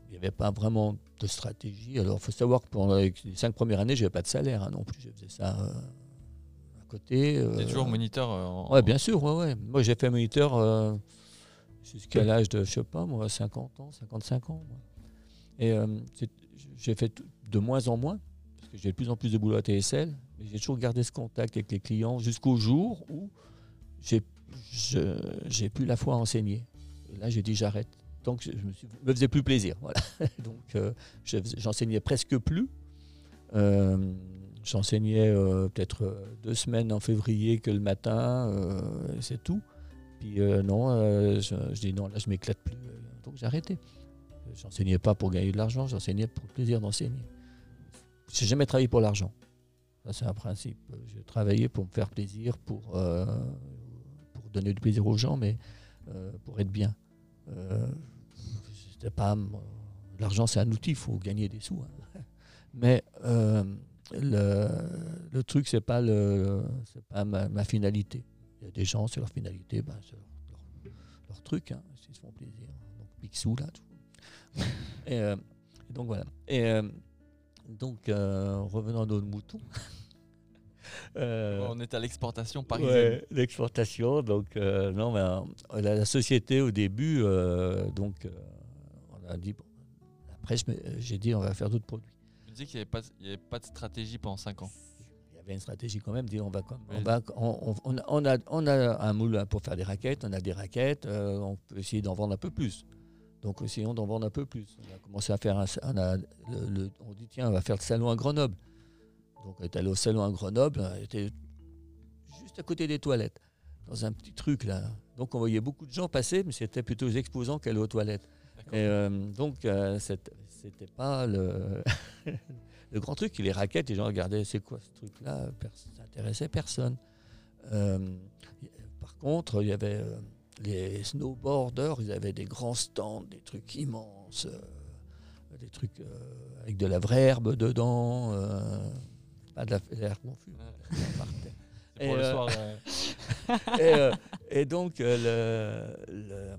S1: Il n'y avait pas vraiment de stratégie. Alors, il faut savoir que pendant les cinq premières années, je n'avais pas de salaire hein, non plus. Je faisais ça euh, à côté. Euh,
S3: toujours moniteur euh, en...
S1: Ouais, bien sûr, ouais, ouais. Moi, j'ai fait moniteur euh, jusqu'à l'âge de, je sais pas, moi, 50 ans, 55 ans. moi. Et j'ai fait de moins en moins, parce que j'ai de plus en plus de boulot à TSL, mais j'ai toujours gardé ce contact avec les clients jusqu'au jour où j'ai plus la foi à enseigner. Et là, j'ai dit j'arrête. Donc, je me, suis, me faisait plus plaisir. Voilà. Donc, euh, je faisais- j'enseignais presque plus. Euh, J'enseignais euh, peut-être deux semaines en février que le matin, c'est tout. Puis non, je, je dis non, là je m'éclate plus. Donc j'ai arrêté. J'enseignais pas pour gagner de l'argent, j'enseignais pour le plaisir d'enseigner. J'ai jamais travaillé pour l'argent. Ça c'est un principe. J'ai travaillé pour me faire plaisir, pour, pour donner du plaisir aux gens, mais pour être bien. C'était pas l'argent c'est un outil, il faut gagner des sous. hein. Mais euh, le, le truc, c'est pas, le, c'est pas ma, ma finalité. Il y a des gens, c'est leur finalité, ben, c'est leur, leur- leur truc, hein, s'ils se font plaisir. Donc, Picsou, là, tout. Et, euh, et donc, voilà. Et euh, donc, revenons à nos moutons. Euh,
S3: On est à l'exportation parisienne.
S1: Ouais, l'exportation. Donc, euh, non, mais euh, la, la société au début, donc, on a dit, bon, après, me- j'ai dit, on va faire d'autres produits.
S3: Tu disais qu'il n'y avait, pas- avait de stratégie pendant 5 ans.
S1: Il y avait une stratégie quand même, dit, on va, on,
S3: Oui.
S1: va on, on- on a, on a un moule pour faire des raquettes, on a des raquettes, euh, on peut essayer d'en vendre un peu plus. Donc, essayons d'en vendre un peu plus. On a commencé à faire un, on, a le- le- on dit, tiens, on va faire le salon à Grenoble. Donc, on est allé au salon à Grenoble, on était juste à côté des toilettes, dans un petit truc là. Donc, on voyait beaucoup de gens passer, mais c'était plutôt les exposants qu'aller aux toilettes. Et euh, donc, euh, c'était pas le, le grand truc. Les raquettes, les gens regardaient, c'est quoi ce truc-là Ça n'intéressait personne. Euh, par contre, il y avait euh, les snowboarders, ils avaient des grands stands, des trucs immenses, des trucs avec de la vraie herbe dedans, pas de la- de l'herbe.
S3: C'est pour
S1: Et, donc, le, le,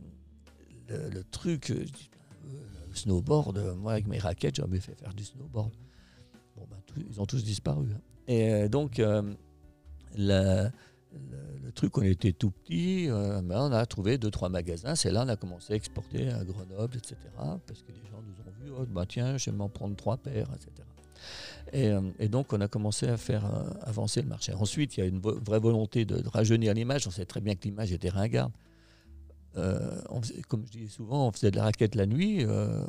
S1: le- truc, euh, je dis, euh, le snowboard, euh, moi avec mes raquettes, j'avais fait faire du snowboard. Bon, ben, ils ont tous disparu. hein. Et euh, donc, euh, le, truc, on était tout petit, euh, mais on a trouvé deux, trois magasins. C'est là on a commencé à exporter à Grenoble, etc. Parce que les gens nous ont vu, oh, tiens, je vais m'en prendre trois paires, etc. Et, euh, donc, on a commencé à faire euh, avancer le marché. Ensuite, il y a une vraie volonté de, de rajeunir l'image. On sait très bien que l'image était ringarde. Euh, on comme je dis souvent, on faisait de la raquette la nuit. euh,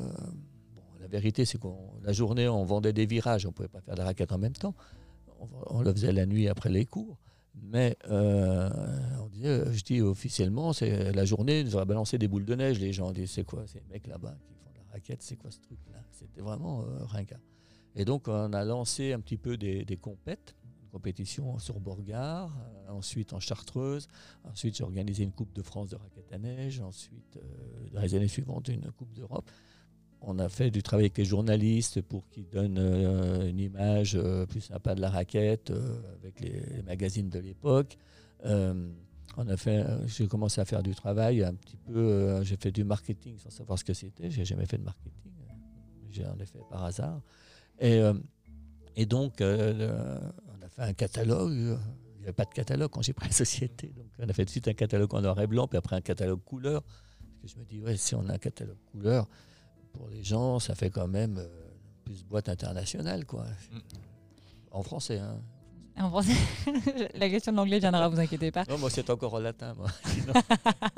S1: la vérité, c'est qu'on la journée, on vendait des virages. On ne pouvait pas faire de la raquette en même temps. On, le faisait la nuit après les cours. Mais euh, on disait, je dis officiellement, c'est la journée, ils auraient balancé des boules de neige. Les gens disaient, c'est quoi ces mecs là-bas qui font de la raquette C'est quoi ce truc-là C'était vraiment ringard. Et donc, on a lancé un petit peu des, des compètes, compétition sur Borgard, euh, ensuite en Chartreuse. Ensuite, j'ai organisé une Coupe de France de raquettes à neige. Ensuite, euh, dans les années suivantes, une Coupe d'Europe. On a fait du travail avec les journalistes pour qu'ils donnent euh, une image euh, plus sympa de la raquette avec les, magazines de l'époque. On j'ai commencé à faire du travail un petit peu. j'ai fait du marketing sans savoir ce que c'était. J'ai jamais fait de marketing. J'en ai fait par hasard. Et, et donc, fait un catalogue. Il n'y avait pas de catalogue quand j'ai pris la société. Donc, on a fait tout de suite un catalogue en noir et blanc, puis après un catalogue couleur. Parce que je me dis, ouais, si on a un catalogue couleur, pour les gens, ça fait quand même euh, plus boîte internationale, quoi.
S3: Mm.
S1: En français, hein.
S2: En français, la question de l'anglais viendra, vous inquiétez pas.
S1: Non, moi, c'est encore en latin, moi.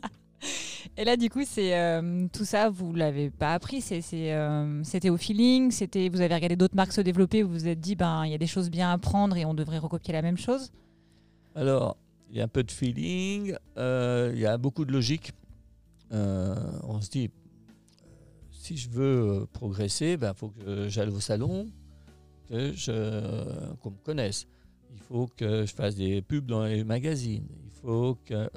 S2: Et là, du coup, c'est euh, tout ça, vous l'avez pas appris. euh, C'était au feeling. C'était, vous avez regardé d'autres marques se développer. Vous vous êtes dit, ben, il y a des choses bien à prendre et on devrait recopier la même chose?
S1: Alors, il y a un peu de feeling, euh, il y a beaucoup de logique. On se dit, si je veux progresser, il faut que j'aille au salon, que je, qu'on me connaisse. Il faut que je fasse des pubs dans les magazines. Il faut que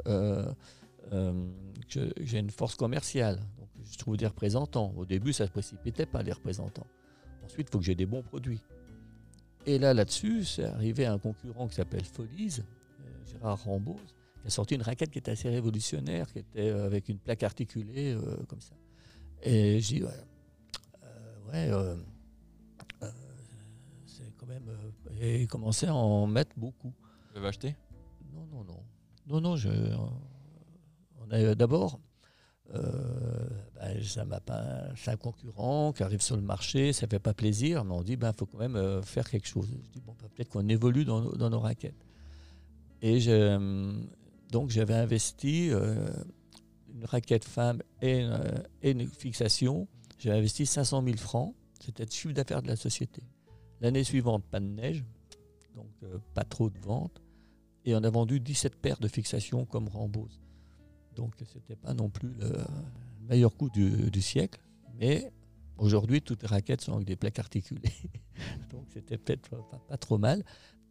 S1: j'ai une force commerciale. Donc, je trouve des représentants. Au début, ça ne se précipitait pas, les représentants. Ensuite, il faut que j'ai des bons produits. Et là, là-dessus, c'est arrivé à un concurrent qui s'appelle Folies, euh, Gérard Rambose, qui a sorti une raquette qui était assez révolutionnaire, qui était euh, avec une plaque articulée euh, comme ça. Et je dis, ouais, euh, ouais euh, euh, c'est quand même. euh, et il commençait à en mettre beaucoup.
S3: Vous l'avez acheté?
S1: Non, non, non. Non, non, je, d'abord. euh, ben, ça m'a pas, c'est un concurrent qui arrive sur le marché, ça fait pas plaisir, mais on dit ben faut quand même euh, faire quelque chose. Je dis bon ben, peut-être qu'on évolue dans, nos- raquettes. Et euh, donc j'avais investi euh, une raquette femme et, une- euh, fixation. J'ai investi 500 000 francs. C'était le chiffre d'affaires de la société. L'année suivante, pas de neige, donc euh, pas trop de ventes. Et on a vendu 17 paires de fixations comme Rambose. Donc c'était pas non plus le meilleur coup du, siècle. Mais aujourd'hui, toutes les raquettes sont avec des plaques articulées. donc c'était peut-être pas, trop mal.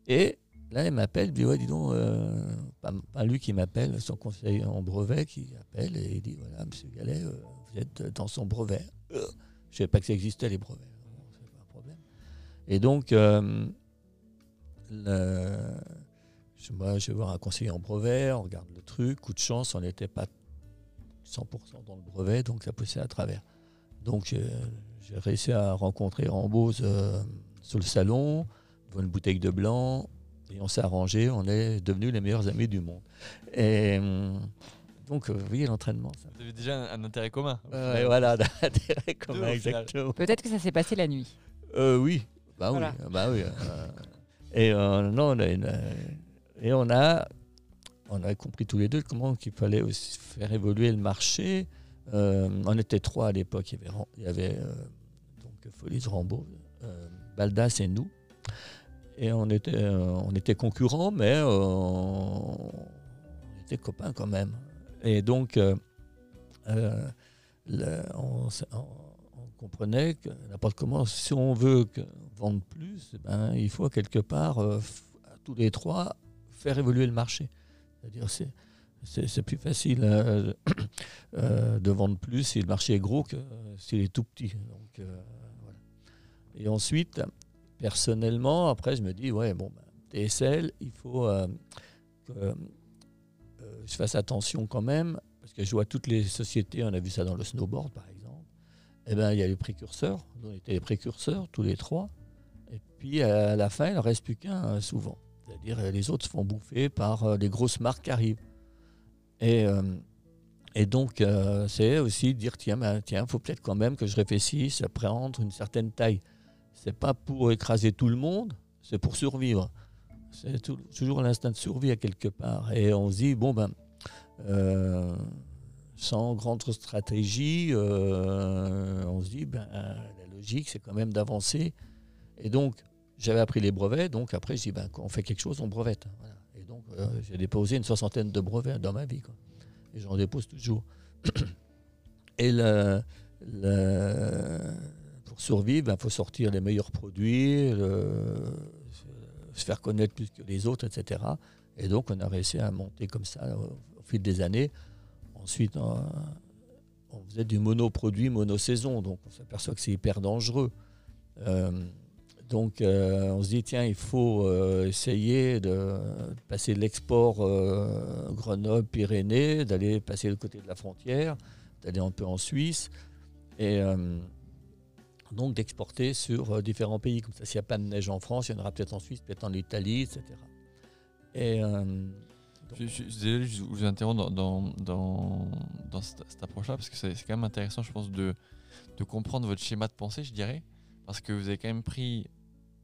S1: Et là, il m'appelle, dit Ouais, dis donc, euh, pas, lui qui m'appelle, son conseiller en brevet qui appelle et il dit Voilà, monsieur Gallet, euh, vous êtes dans son brevet. Euh, je ne savais pas que ça existait, les brevets. Pas un problème. Et donc, euh, le- je, moi, je vais voir un conseiller en brevet, on regarde le truc, coup de chance, on n'était pas 100% dans le brevet, donc ça poussait à travers. Donc j'ai j'ai réussi à rencontrer Rambose euh, sur le salon, devant une bouteille de blanc, et on s'est arrangé, on est devenus les meilleurs amis du monde. Et hum, donc, euh, vous voyez l'entraînement.
S3: Vous avez déjà un, un intérêt commun.
S1: Euh, voilà, d'intérêt commun,
S3: au final.
S1: exactement.
S2: Peut-être que ça s'est passé la nuit.
S1: Euh, oui, bah
S2: Voilà.
S1: oui, bah oui. euh, et euh, non, on a une, euh, et on a, on a compris tous les deux comment qu'il fallait aussi faire évoluer le marché. Euh, on était trois à l'époque. Il y avait, il y euh, donc Folies Rambo, euh, Baldas et nous. Et on était, euh, on était concurrents, mais on était copains quand même. Et donc, on, comprenait que n'importe comment, si on veut vendre plus, eh ben, il faut quelque part, tous les trois, faire évoluer le marché. C'est-à-dire, c'est, c'est, plus facile euh, euh, de vendre plus si le marché est gros que euh, s'il est tout petit. Donc, euh, voilà. Et ensuite, personnellement, après, je me dis, ouais, bon, ben, TSL, il faut euh, que euh, je fasse attention quand même, parce que je vois toutes les sociétés, on a vu ça dans le snowboard par exemple, eh ben, il y a les précurseurs, on était les précurseurs tous les trois, et puis à la fin, il ne reste plus qu'un euh, souvent. C'est-à-dire euh, les autres se font bouffer par euh, les grosses marques qui arrivent. Et, euh, donc, euh, c'est aussi dire tiens, ben, tiens, faut peut-être quand même que je réfléchisse à prendre une certaine taille. C'est pas pour écraser tout le monde, c'est pour survivre. C'est tou- toujours l'instinct de survie à quelque part. Et on se dit bon ben, euh, sans grande stratégie, euh, on se dit ben, la logique, c'est quand même d'avancer. Et donc, j'avais appris les brevets, donc après, je dis ben, on fait quelque chose, on brevette. Et donc, euh, j'ai déposé une soixantaine de brevets dans ma vie. quoi. Et j'en dépose toujours. Et pour survivre, il faut sortir les meilleurs produits, se faire connaître plus que les autres, etc. Et donc, on a réussi à monter comme ça au, fil des années. Ensuite, on, on faisait du monoproduit, monosaison. Donc, on s'aperçoit que c'est hyper dangereux. Euh, donc, euh, on se dit, tiens, il faut euh, essayer de, passer l'export euh, Grenoble-Pyrénées, d'aller passer de côté de la frontière, d'aller un peu en Suisse, et donc d'exporter sur différents pays. Comme ça, s'il n'y a pas de neige en France, il y en aura peut-être en Suisse, peut-être en Italie, etc. Et,
S3: Je, vous interromps dans, dans, dans, cette, cette approche-là, parce que c'est quand même intéressant, je pense, de, de comprendre votre schéma de pensée, je dirais, parce que vous avez quand même pris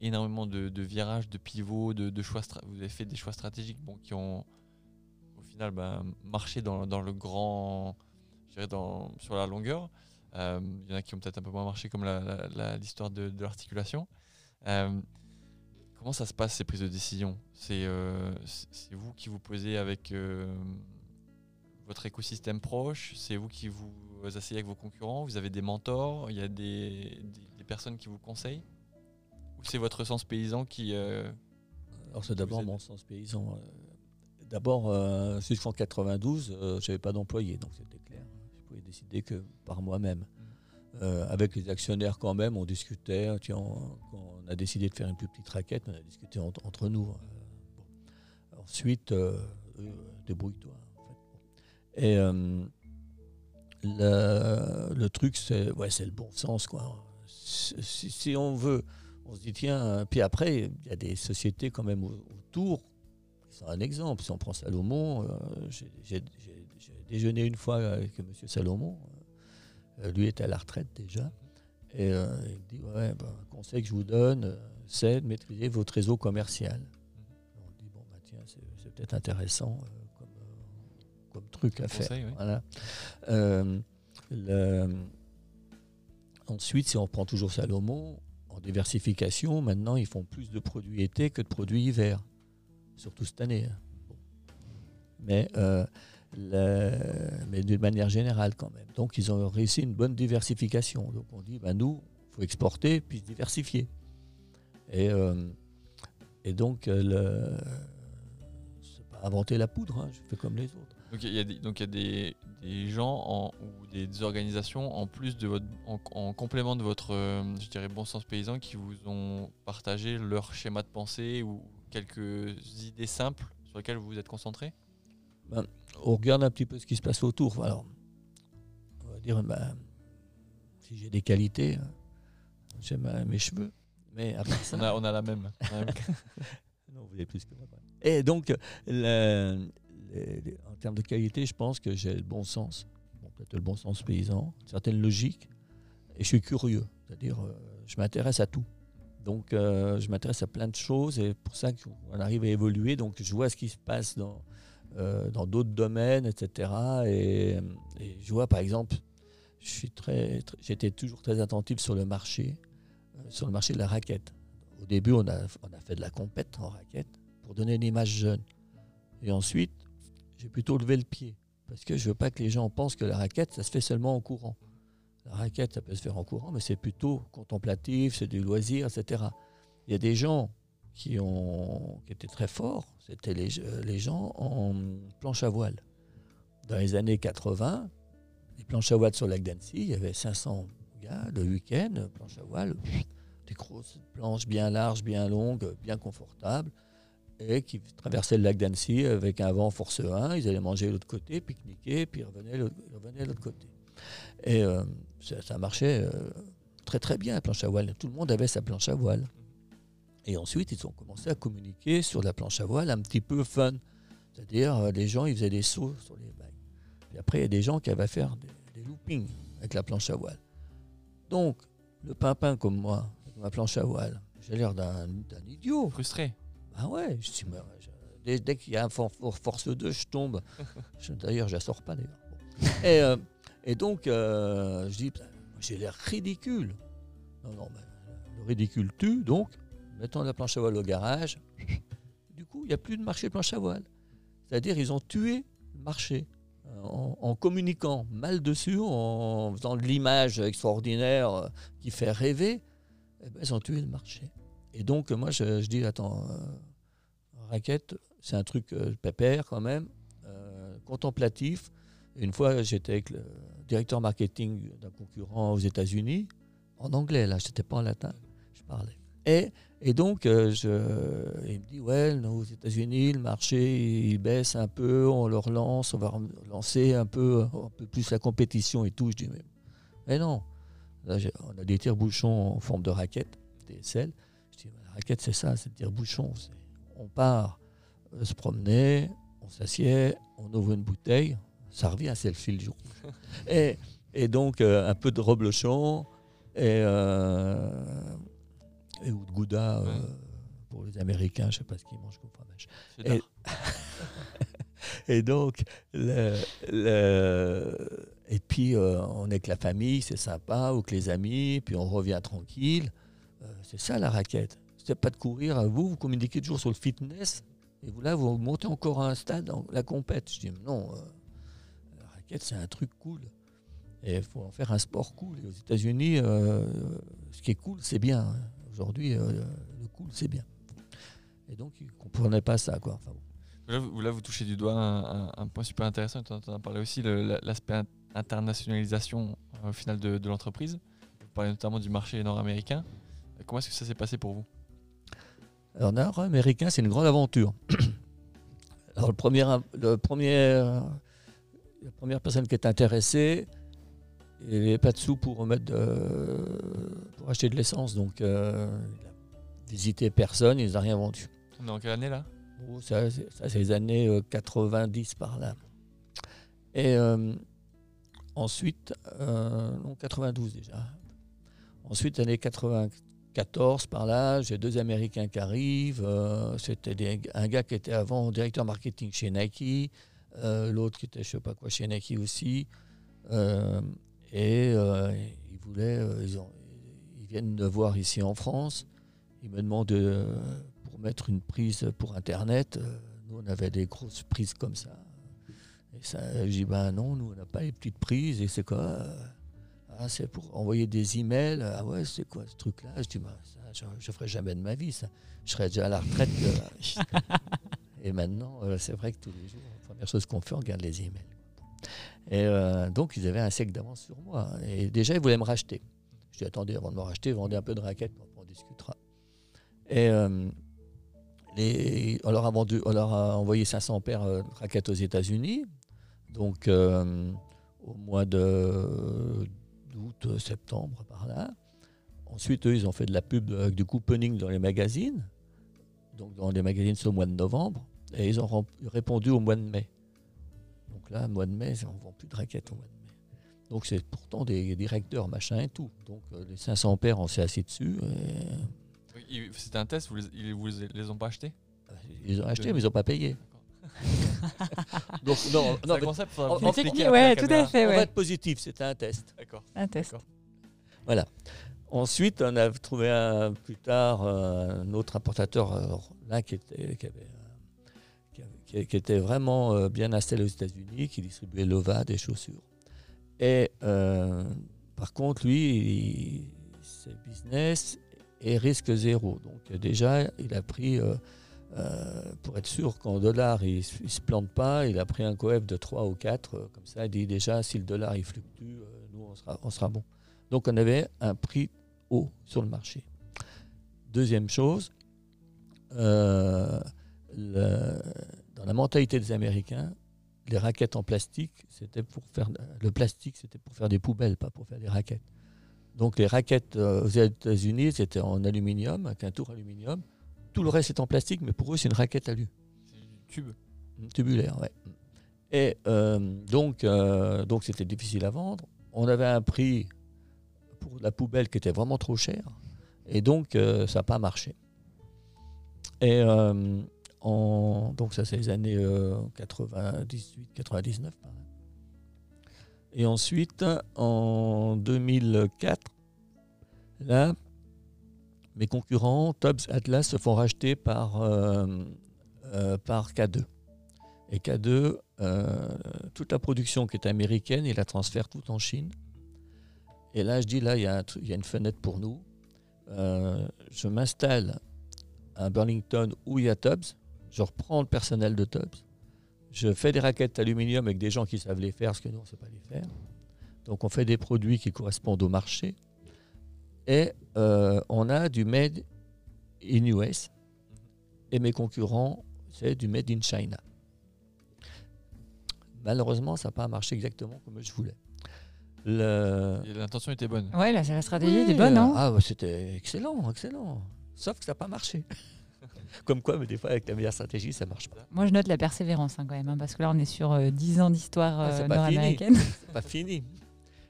S3: énormément de, virages, de pivots, de, de choix, vous avez fait des choix stratégiques qui ont, au final, ben, marché dans, le grand, je dirais, sur la longueur. Euh, Il y en a qui ont peut-être un peu moins marché, comme l'histoire de, l'articulation. Euh, Comment ça se passe ces prises de décision? C'est euh, c'est- vous qui vous posez avec votre écosystème proche? C'est vous qui vous asseyez avec vos concurrents? Vous avez des mentors? Il y a des personnes qui vous conseillent? Ou c'est votre sens paysan qui... euh,
S1: Alors c'est d'abord mon sens paysan. Euh, D'abord, euh, jusqu'en 92, euh, je n'avais pas d'employé, donc c'était clair. Je pouvais décider que par moi-même. Euh, avec les actionnaires quand même, on discutait. Tiens, on- quand on a décidé de faire une plus petite raquette, on a discuté entre, entre nous. Bon. Ensuite, débrouille-toi. en fait. Bon. Et le, le truc, c'est ouais, c'est le bon sens. Quoi. Si on veut, on se dit, tiens, puis après, il y a des sociétés quand même au- autour sont un exemple. Si on prend Salomon, euh, j'ai- déjeuné une fois avec M. Salomon. Euh, lui était à la retraite déjà. Et euh, il me dit, ouais, ben, un conseil que je vous donne, c'est de maîtriser votre réseau commercial. On dit, bon, bah, tiens, c'est c'est peut-être intéressant comme, comme truc à faire.
S3: conseil, oui.
S1: Voilà. Le- Ensuite, si on prend toujours Salomon, diversification, maintenant, ils font plus de produits été que de produits hiver. Surtout cette année. hein. Euh, mais d'une manière générale quand même. Donc, ils ont réussi une bonne diversification. Donc, on dit, ben, nous, il faut exporter puis diversifier. Et, euh, donc, euh, le... c'est pas inventer la poudre, hein, je fais comme les autres.
S3: Donc il y a des, donc y a des, des gens en- ou des organisations en plus de votre, en, en complément de votre, euh, je dirais, bon sens paysan qui vous ont partagé leur schéma de pensée ou quelques idées simples sur lesquelles vous vous êtes concentré
S1: on regarde un petit peu ce qui se passe autour. Alors, on va dire, ben, si j'ai des qualités, hein, j'aime euh, mes cheveux. Mais ça,
S3: on a, on a la même. la même.
S1: non, vous avez plus que moi. Et donc, le- en termes de qualité, je pense que j'ai le bon sens. Peut-être le bon sens paysan, une certaine logique. Et je suis curieux. C'est-à-dire, euh, je m'intéresse à tout. Donc, euh, je m'intéresse à plein de choses et pour ça qu'on arrive à évoluer. Donc, je vois ce qui se passe dans euh, dans d'autres domaines, etc. Et, je vois, par exemple, j'étais toujours très attentif sur le marché, sur le marché de la raquette. Au début, on a, on a fait de la compète en raquette pour donner une image jeune. Et ensuite, j'ai plutôt levé le pied parce que je veux pas que les gens pensent que la raquette, ça se fait seulement en courant. La raquette, ça peut se faire en courant, mais c'est plutôt contemplatif, c'est du loisir, etc. Il y a des gens qui, ont, qui étaient très forts, c'était les, les gens en planche à voile. Dans les années 80, les planches à voile sur le lac d'Annecy, il y avait 500 gars le week-end, planche à voile, des grosses planches bien larges, bien longues, bien confortables. Et qui traversaient le lac d'Annecy avec un vent force 1. Ils allaient manger de l'autre côté, pique-niquer, puis revenaient, de l'autre côté. Et euh, ça, marchait euh, très très bien, la planche à voile. Tout le monde avait sa planche à voile. Et ensuite, ils ont commencé à communiquer sur la planche à voile un petit peu fun. C'est-à-dire, euh, les gens, ils faisaient des sauts sur les vagues. Puis après, il y a des gens qui avaient faire des, des loopings avec la planche à voile. Donc, le pimpin comme moi, ma planche à voile, j'ai l'air d'un idiot.
S3: Frustré.
S1: Ah ouais, je je- dès, dès qu'il y a un for- for- force 2, je tombe. D'ailleurs, je la sors pas d'ailleurs. Bon. Et, euh, et donc, euh, je dis, j'ai l'air ridicule. Non, non, le ridicule tue, donc, mettons la planche à voile au garage. Du coup, il n'y a plus de marché planche à voile. C'est-à-dire, ils ont tué le marché euh, en, en communiquant mal dessus, en faisant de l'image extraordinaire euh, qui fait rêver. Eh ben, ils ont tué le marché. Et donc, moi, je, je dis, attends, euh, raquette, c'est un truc euh, pépère quand même, euh, contemplatif. Une fois, j'étais avec le directeur marketing d'un concurrent aux États-Unis, en anglais, là, je n'étais pas en latin, je parlais. Et, donc, euh, il me dit, ouais, aux États-Unis, le marché, il baisse un peu, on le relance, on va relancer un peu, un peu plus la compétition et tout. Je dis, mais, non. On a des tire-bouchons en forme de raquette, DSL. Je dis, la raquette, c'est ça, c'est le tire-bouchon. On part euh, se promener, on s'assied, on ouvre une bouteille, ça revient, c'est le fil du jour. et, et donc, euh, un peu de reblochon et, euh, et ou de gouda
S3: Ouais.
S1: pour les Américains, je sais pas ce qu'ils mangent comme fromage. Et- Et donc, le, le- et puis on est avec la famille, c'est sympa, ou avec les amis, puis on revient tranquille. C'est ça la raquette. C'est pas de courir à vous, vous communiquez toujours sur le fitness, et vous là, vous montez encore à un stade dans la compète. Je dis, non, euh, la raquette, c'est un truc cool. Et il faut en faire un sport cool. Et aux États-Unis, euh, ce qui est cool, c'est bien. hein. Aujourd'hui, euh, le cool, c'est bien. Et donc, ils ne comprenaient pas ça. Quoi.
S3: Là vous, là, vous touchez du doigt un, point super intéressant, tu en as parlé aussi, l'aspect in- internationalisation au final de, de l'entreprise. Vous parlez notamment du marché nord-américain. Comment est-ce que ça s'est passé pour vous?
S1: En art américain, c'est une grande aventure. Alors, le premier, la première personne qui est intéressée, il n'y pas de sous pour, remettre de, acheter de l'essence. Donc, euh, il a visité personne, il n'a rien vendu.
S3: On est en quelle année là?
S1: Oh, Ça, c'est les années euh, 90 par là. Et euh, ensuite, non, 92 déjà. Ensuite, années 90. 14 par là, j'ai deux Américains qui arrivent. Euh, c'était un gars qui était avant directeur marketing chez Nike, euh, l'autre qui était je sais pas quoi chez Nike aussi. Euh, et ils voulaient, ils, viennent me voir ici en France. Ils me demandent pour mettre une prise pour Internet. Nous, on avait des grosses prises comme ça. Et ça, j'ai dit ben non, nous on n'a pas les petites prises et c'est quoi ah, C'est pour envoyer des emails. Ah ouais, c'est quoi ce truc-là? Je dis, ben, ça, je ne ferai jamais de ma vie, ça. Je serais déjà à la retraite. et maintenant, euh, c'est vrai que tous les jours, la première chose qu'on fait, on regarde les emails. Et euh, donc, ils avaient un siècle d'avance sur moi. Et déjà, ils voulaient me racheter. Je dis, attendez, avant de me racheter, vendez un peu de raquettes, on discutera. Et euh, les- on, leur a vendu, on leur a envoyé 500 paires de raquettes aux États-Unis. Donc, au mois de d'août, euh, septembre, par là. Ensuite, eux, ils ont fait de la pub avec du couponing dans les magazines. Donc, dans les magazines, c'est au mois de novembre. Et ils ont répondu au mois de mai. Donc là, mois de mai, on ne vend plus de raquettes au mois de mai. Donc, c'est pourtant des directeurs, machin et tout. Donc, euh, les 500 paires, on s'est assis dessus. et-
S3: Oui, il- C'était un test, vous les, ils vous les- les ont pas achetés?
S1: Ils ont acheté, mais ils n'ont pas payé. Donc, non,
S3: C'est
S1: non, mais
S3: concept,
S1: on-
S2: ouais, tout à ouais.
S1: va être positif, c'était un test.
S3: D'accord.
S2: Un test.
S3: D'accord.
S1: Ensuite, on a trouvé un, plus tard euh, un autre importateur, alors, là qui était, qui, avait, euh, qui avait- qui- qui était vraiment euh, bien installé aux États-Unis, qui distribuait Lova, des chaussures. Et euh, par contre, lui, c'est business et risque zéro. Donc euh, déjà, il a pris, euh, pour être sûr qu'en dollars, il ne se plante pas, il a pris un coef de 3 ou 4. euh, comme ça, il dit déjà, si le dollar il fluctue, euh, nous, on sera, on sera bon. Donc on avait un prix haut sur le marché. Deuxième chose, dans la mentalité des Américains, les raquettes en plastique, c'était pour faire le plastique, c'était pour faire des poubelles, pas pour faire des raquettes. Donc les raquettes aux États-Unis, c'était en aluminium, avec un tour aluminium. Tout le reste est en plastique, mais pour eux, c'est une raquette alu.
S3: Tube.
S1: Tubulaire, ouais. Et euh, donc, euh, donc c'était difficile à vendre. On avait un prix pour la poubelle qui était vraiment trop cher. Et donc, euh, ça n'a pas marché. Et en, donc, ça, c'est les années euh, 98, 99. par là. Et ensuite, en 2004, là, mes concurrents, Tubbs, Atlas, se font racheter par, euh, euh, par K2. Et K2, euh, toute la production qui est américaine, il la transfère tout en Chine. Et là, je dis, là, il y, a une fenêtre pour nous. Je m'installe à Burlington où il y a Tubbs. Je reprends le personnel de Tubbs. Je fais des raquettes aluminium avec des gens qui savent les faire, parce que nous, on ne sait pas les faire. Donc, on fait des produits qui correspondent au marché. Et euh, on a du made in US. Et mes concurrents, c'est du made in China. Malheureusement, ça n'a pas marché exactement comme je voulais. Le...
S3: L'intention était bonne.
S2: Ouais, la, la stratégie
S1: Oui,
S2: est bonne, hein
S1: Ah, c'était excellent, excellent. Sauf que ça n'a pas marché. Comme quoi, mais des fois, avec la meilleure stratégie, ça marche pas.
S2: Moi, je note la persévérance hein, quand même, hein, parce que là, on est sur euh, 10 ans d'histoire
S1: Ah, c'est
S2: euh,
S1: pas fini.
S2: nord-américaine.
S1: C'est pas fini.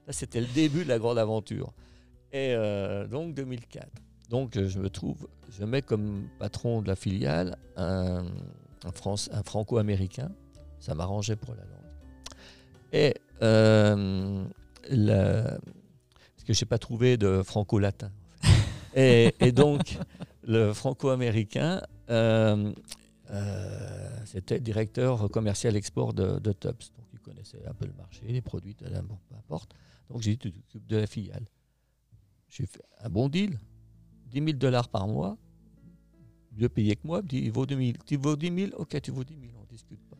S1: Là, c'était le début de la grande aventure. Et euh, donc, 2004. Donc, euh, je me trouve, je mets comme patron de la filiale un, un, France- un franco-américain. Ça m'arrangeait pour la langue. Et, euh, la- parce que je n'ai pas trouvé de franco-latin. et, et donc, le franco-américain, euh, c'était directeur commercial export de, de Tubbs. Donc, il connaissait un peu le marché, les produits, de la- peu importe. Donc, j'ai dit, tu t'occupes de la filiale. J'ai fait un bon deal, 10 000 dollars par mois, mieux payé que moi. Il vaut 2 000. Tu vaux 10 000 Ok, tu vaux 10 000, on ne discute pas.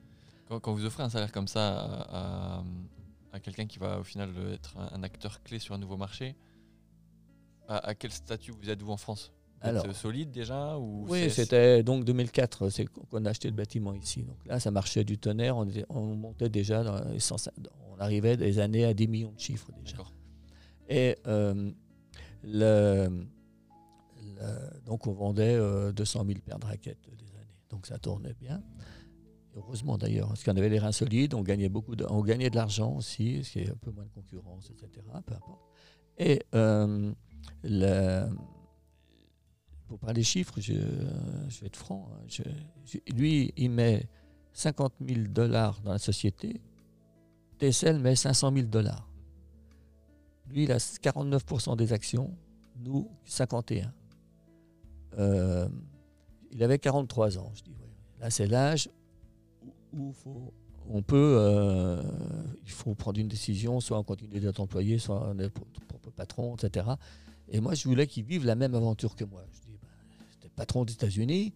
S3: Quand, quand vous offrez un salaire comme ça à, à- à quelqu'un qui va au final être un, un acteur clé sur un nouveau marché, à, à quel statut vous êtes vous en France? Vous
S1: Alors,
S3: solide déjà ou
S1: Oui, c'était donc 2004, c'est qu'on a acheté le bâtiment ici. Donc là, ça marchait du tonnerre. On, était- on montait déjà, dans les 100 on arrivait des années à 10 millions de chiffres déjà. Et euh, donc on vendait euh, 200 000 paires de raquettes des années. Donc ça tournait bien. Heureusement d'ailleurs, parce qu'on avait les reins solides, on gagnait beaucoup, de, on gagnait de l'argent aussi, ce qui est un peu moins de concurrence, etc. Peu importe. Et euh, pour parler chiffres, je, vais être franc. hein, lui, il met 50 000 dollars dans la société. TSL met 500 000 dollars. Lui, il a 49% des actions, nous, 51. Euh, il avait 43 ans, je dis. ouais. Là, c'est l'âge où, où faut- on peut, euh, il faut prendre une décision, soit on continue d'être employé, soit on est pro- propre patron, etc. Et moi, je voulais qu'il vive la même aventure que moi. Je dis, bah, c'était patron des États-Unis,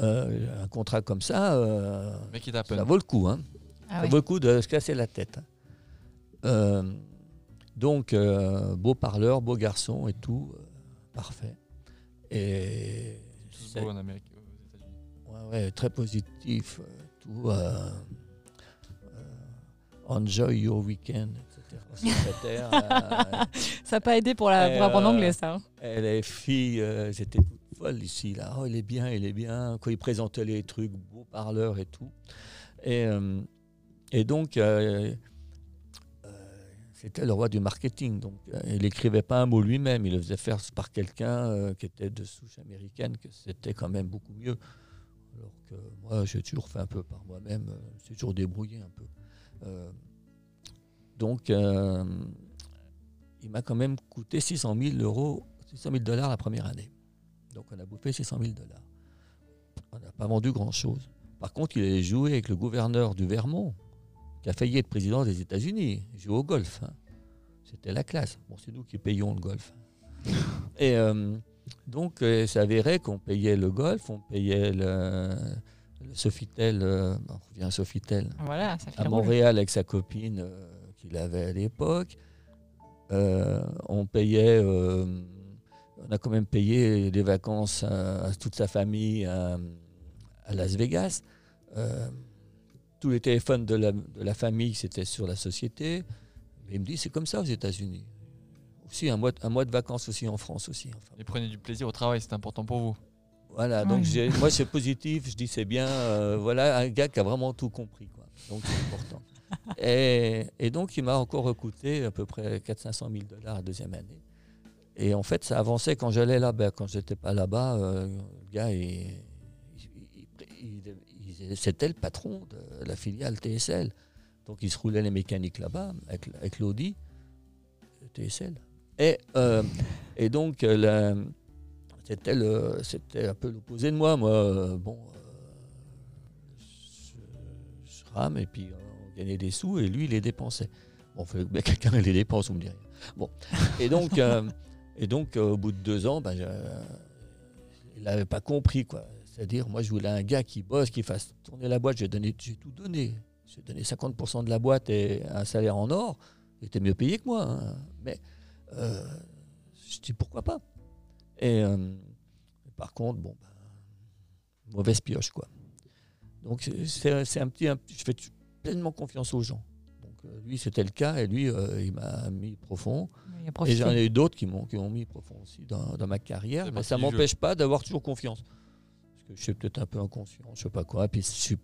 S1: euh, un contrat comme ça, euh, ça vaut le coup. Hein.
S2: Ah
S1: Ça vaut le coup de se casser la tête. hein. Donc, euh, beau parleur, beau garçon et tout, euh, parfait. Et
S3: Tous
S1: c'est-
S3: beaux en Amérique, aux États-Unis.
S1: ouais, ouais, très positif, euh, tout. euh, euh, enjoy your weekend, etc. Euh,
S2: Ça n'a pas aidé pour, la, pour apprendre
S1: euh,
S2: l'anglais, ça. hein.
S1: et les filles, euh, elles étaient toutes folles ici. Là. Oh, il est bien, il est bien. Quand il présentait les trucs, beau parleur et tout. Et, euh, et donc, c'était le roi du marketing. Donc, euh, il n'écrivait pas un mot lui-même. Il le faisait faire par quelqu'un euh, qui était de souche américaine, que c'était quand même beaucoup mieux. Alors que moi, j'ai toujours fait un peu par moi-même. euh, j'ai toujours débrouillé un peu. Donc, il m'a quand même coûté 600 000 euros, 600 000 dollars la première année. Donc on a bouffé 600 000 dollars. On n'a pas vendu grand-chose. Par contre, il allait jouer avec le gouverneur du Vermont, qui a failli être président des États-Unis. Il jouait au golf. hein. C'était la classe. Bon, c'est nous qui payons le golf. Et euh, donc, euh, ça avérait qu'on payait le golf, on payait le, le Sofitel, euh, on revient à Sofitel,
S2: Voilà, ça fait
S1: à. Montréal avec sa copine euh, qu'il avait à l'époque. On payait, on a quand même payé des vacances à, à toute sa famille à, à Las Vegas. Tous les téléphones de la, de la famille, c'était sur la société. Mais il me dit, c'est comme ça aux États-Unis. Aussi, un mois, un mois de vacances aussi en France aussi. Enfin,
S3: Et prenez du plaisir au travail, c'est important pour vous.
S1: voilà, donc moi c'est positif, je dis c'est bien. euh, voilà, un gars qui a vraiment tout compris. Quoi. Donc c'est important. et, et donc il m'a encore recruté à peu près 400-500 000 dollars la deuxième année. Et en fait, ça avançait quand j'allais là-bas. Quand j'étais pas là-bas, euh, le gars, il- il- il- il- c'était le patron de la filiale TSL. Donc il se roulait les mécaniques là-bas avec, avec l'Audi TSL. Et, euh, et donc, euh, c'était, un peu l'opposé de moi. Moi, euh, bon, je, rame et puis on gagnait des sous et lui, il les dépensait. Bon, bien quelqu'un les dépense, vous me direz. Et donc, au bout de deux ans, ben, il n'avait pas compris. quoi. C'est-à-dire, moi, je voulais un gars qui bosse, qui fasse tourner la boîte. J'ai, donné, j'ai tout donné. J'ai donné 50% de la boîte et un salaire en or. Il était mieux payé que moi. hein. Mais euh, je dis pourquoi pas. Et euh, par contre, bon, ben, mauvaise pioche, quoi. Donc c'est- un petit, un- je fais pleinement confiance aux gens. Donc euh, lui, c'était le cas, et lui, euh, il m'a mis profond. Et j'en ai eu d'autres qui m'ont mis profond aussi dans, dans ma carrière, mais ça
S3: jeu.
S1: m'empêche pas d'avoir toujours confiance. Que je suis peut-être un peu inconscient, je sais pas quoi. Puis je suis,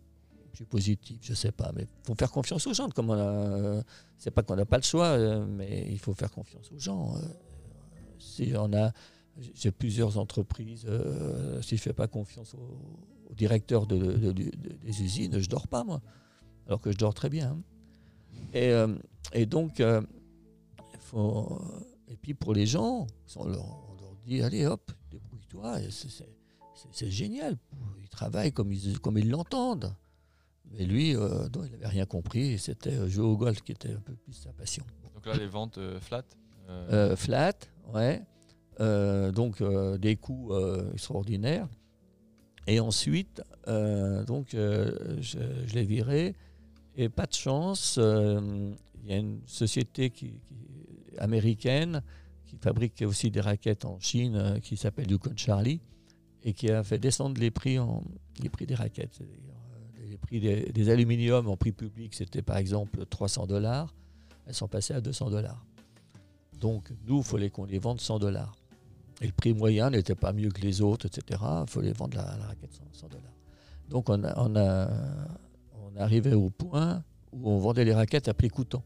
S1: positif, je sais pas. Mais faut faire confiance aux gens. Comme on a, euh, c'est pas qu'on n'a pas le choix, euh, mais il faut faire confiance aux gens. euh. si on a, j'ai plusieurs entreprises. si je fais pas confiance au, directeur de, de- de- de- des usines, je dors pas moi, alors que je dors très bien. hein. Et, et donc, euh, il faut. Et puis pour les gens, on leur, dit allez hop, débrouille-toi. C'est génial. Ils travaillent comme ils comme ils l'entendent. Mais lui, euh, non, il n'avait rien compris. C'était euh, jouer au golf qui était un peu plus sa passion.
S3: Donc là, les ventes euh, flat. euh,
S1: flat, ouais. Donc des coûts extraordinaires. Et ensuite, donc je, je l'ai viré. Et pas de chance, il y a une société qui, qui- américaine qui fabrique aussi des raquettes en Chine qui s'appelle Yukon Charlie et qui a fait descendre les prix, en, les prix des raquettes. Euh, les prix des, des aluminiums en prix public, c'était par exemple 300 dollars. Elles sont passées à 200 dollars. Donc, nous, il fallait qu'on les vende 100 dollars. Et le prix moyen n'était pas mieux que les autres, etc. Il fallait vendre la, la raquette 100, 100 dollars. Donc, on, a, on, a, on arrivait au point où on vendait les raquettes à prix coûtant.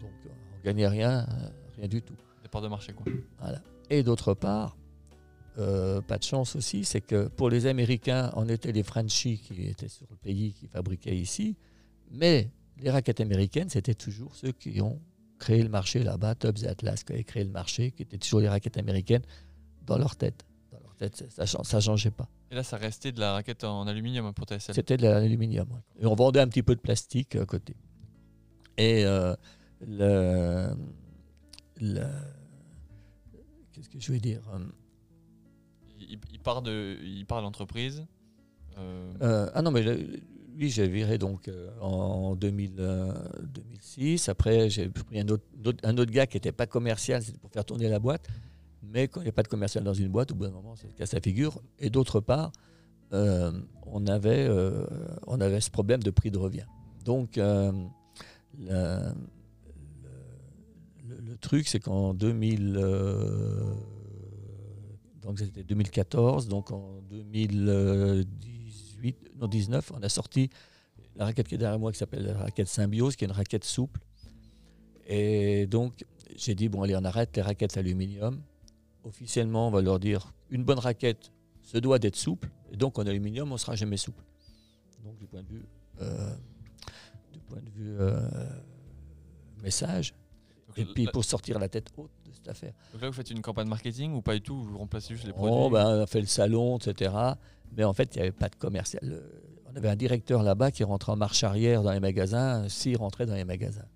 S1: Donc, on gagnait rien, euh, rien du tout.
S3: Des parts de marché, quoi.
S1: Voilà. Et d'autre part, euh, pas de chance aussi, c'est que pour les Américains, on était les Frenchies qui étaient sur le pays, qui fabriquaient ici. Mais les raquettes américaines, c'était toujours ceux qui ont créé le marché là-bas, Tubbs et Atlas, qui avaient créé le marché, qui étaient toujours les raquettes américaines dans leur tête. Dans leur tête, ça ne changeait pas.
S3: Et là, ça restait de la raquette en aluminium pour TSL.
S1: C'était de l'aluminium. Et on vendait un petit peu de plastique à côté. Et euh, le, le- Qu'est-ce que je vais dire euh,
S3: Il, il part de, il part l'entreprise. euh,
S1: Euh, ah non, mais lui, j'ai viré donc euh, en 2000, euh, 2006. Après, j'ai pris un autre, un autre gars qui n'était pas commercial, c'était pour faire tourner la boîte. Mais quand il n'y a pas de commercial dans une boîte, au bout d'un moment, ça casse la figure. Et d'autre part, on, avait, on avait ce problème de prix de revient. Donc, le, truc, c'est qu'en 2000, euh, donc c'était 2014, donc en 2018, non 19, on a sorti la raquette qui est derrière moi qui s'appelle la raquette Symbiose, qui est une raquette souple. Et donc j'ai dit bon allez on arrête les raquettes aluminium. Officiellement on va leur dire une bonne raquette se doit d'être souple et donc en aluminium on sera jamais souple. Donc du point de vue euh, du point de vue euh, message et puis pour sortir la tête haute
S3: donc là, vous faites une campagne marketing ou pas du tout Vous remplacez juste les produits
S1: Oh, ben, on a fait le salon, etc. Mais en fait, il n'y avait pas de commercial. On avait un directeur là-bas qui rentrait en marche arrière dans les magasins, s'il rentrait dans les magasins.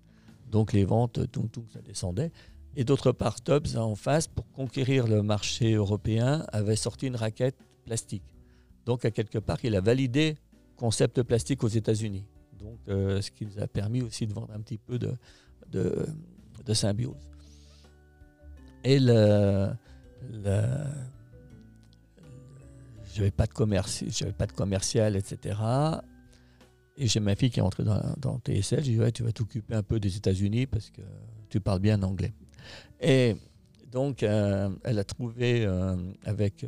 S1: Donc les ventes, tout, tout, ça descendait. Et d'autre part, Tubbs, en face, pour conquérir le marché européen, avait sorti une raquette plastique. Donc, à quelque part, il a validé concept plastique aux États-Unis. Donc, euh, ce qui nous a permis aussi de vendre un petit peu de, de, de symbiose. Et le, le- j'avais pas de commerce, j'avais pas de commercial, etc. Et j'ai ma fille qui est entrée dans, dans TSL. J'ai dit ouais, tu vas t'occuper un peu des États-Unis parce que tu parles bien anglais. Et donc, euh, elle a trouvé euh, avec euh,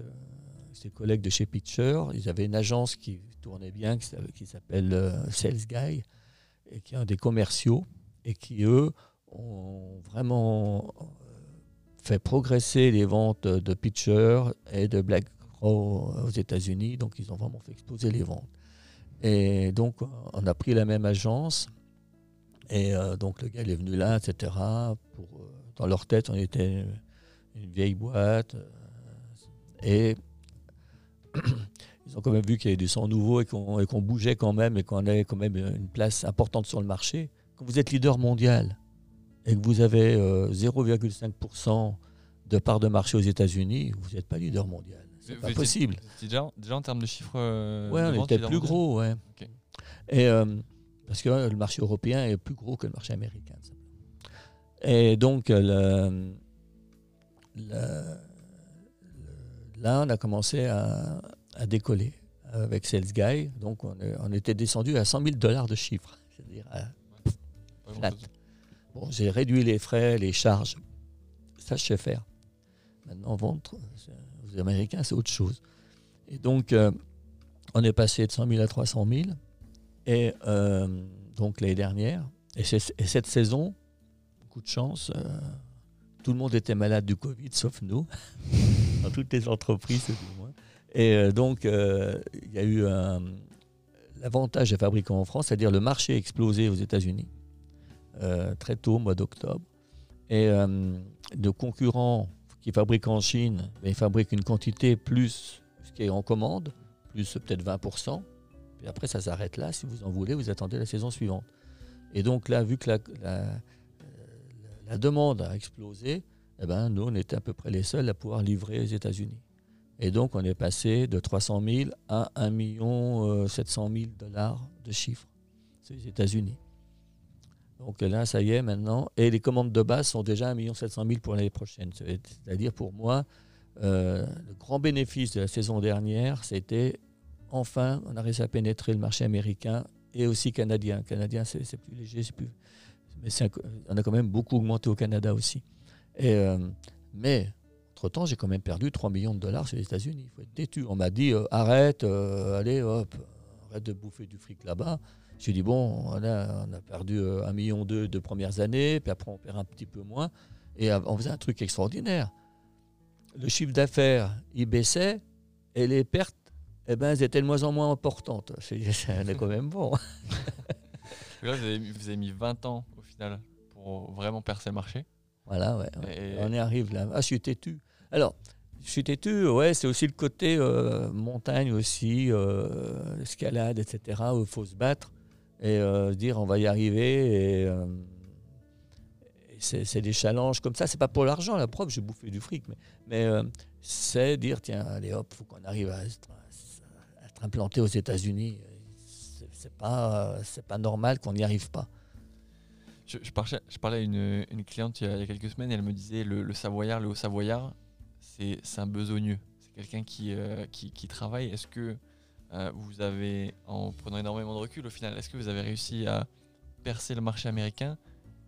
S1: ses collègues de chez Pitcher, ils avaient une agence qui tournait bien, qui, s'appelle- Sales Guy, et qui est un des commerciaux, et qui, eux, ont vraiment fait progresser les ventes de Pitcher et de Black Crow aux États-Unis. Donc, ils ont vraiment fait exploser les ventes. Et donc, on a pris la même agence. Et euh, donc, le gars, il est venu là, etc. Euh, dans leur tête, on était une vieille boîte. euh, et ils ont quand même vu qu'il y avait du sang nouveau et qu'on bougeait quand même et qu'on avait quand même une place importante sur le marché. Quand vous êtes leader mondial et que vous avez euh, 0,5% de part de marché aux États-Unis, vous n'êtes pas leader mondial. C'est pas possible.
S3: déjà, déjà en termes de chiffres. euh, de
S1: on était
S3: leader
S1: plus gros, ouais. Et euh, parce que euh, le marché européen est plus gros que le marché américain. ça. Et donc euh, là, on a commencé à, à décoller avec Sales Guy. Donc on, est- on était descendu à 100 000 dollars de chiffre. C'est-à-dire, à-. J'ai réduit les frais, les charges. Ça, je sais faire. Maintenant, vendre, aux Américains, c'est autre chose. Et donc, euh, on est passé de 100 000 à 300 000. Et euh, donc, l'année dernière, et, cette saison, beaucoup de chance, euh, tout le monde était malade du Covid, sauf nous, dans toutes les entreprises, du moins. Et donc, il y a eu l'avantage des fabricants en France, c'est-à-dire le marché a explosé aux États-Unis très tôt, au mois d'octobre. Et euh, de concurrents qui fabriquent en Chine, ils fabriquent une quantité plus ce qui est en commande, plus peut-être 20%. Puis après, ça s'arrête là. Si vous en voulez, vous attendez la saison suivante. Et donc là, vu que la, la- euh, demande a explosé, eh ben, nous, on était à peu près les seuls à pouvoir livrer aux États-Unis. Et donc, on est passé de 300 000 à 1 million 700 000 dollars de chiffre. C'est les États-Unis. Donc là, ça y est maintenant. Et les commandes de base sont déjà 1 700 000 pour l'année prochaine. C'est-à-dire pour moi, euh, le grand bénéfice de la saison dernière, c'était enfin, on a réussi à pénétrer le marché américain et aussi canadien. Canadien, c'est plus léger, c'est plus. Mais on a quand même beaucoup augmenté au Canada aussi. Et, euh, mais, entre-temps, j'ai quand même perdu 3 millions de dollars sur les États-Unis. Il faut être têtu. On m'a dit euh, arrête, allez, hop, arrête de bouffer du fric là-bas. J'ai dit, bon, on a, on a perdu euh, 1,2 million de premières années, puis après on perd un petit peu moins. Et on faisait un truc extraordinaire. Le chiffre d'affaires, il baissait, et les pertes, eh ben, elles étaient de moins en moins importantes. C'est quand même bon.
S3: Là, vous avez, mis- vous avez mis 20 ans au final pour vraiment percer le marché.
S1: Voilà, ouais. ouais.
S3: Et-
S1: On y arrive là. Ah, je suis têtu. Alors, je suis têtu, ouais, c'est aussi le côté euh, montagne aussi, euh, escalade, etc., où il faut se battre et euh, dire on va y arriver. Et, euh, c'est des challenges comme ça. C'est pas pour l'argent, la preuve, j'ai bouffé du fric, mais, euh, c'est dire tiens, allez hop, faut qu'on arrive à être, implanté aux États-Unis. C'est- pas, pas normal qu'on n'y arrive pas.
S3: Je, parlais, à une, cliente il y, a, quelques semaines elle me disait le, Savoyard, le Haut-Savoyard, c'est c'est un besogneux. C'est quelqu'un qui, qui, qui travaille. Est-ce que euh, vous avez, en prenant énormément de recul au final, est-ce que vous avez réussi à percer le marché américain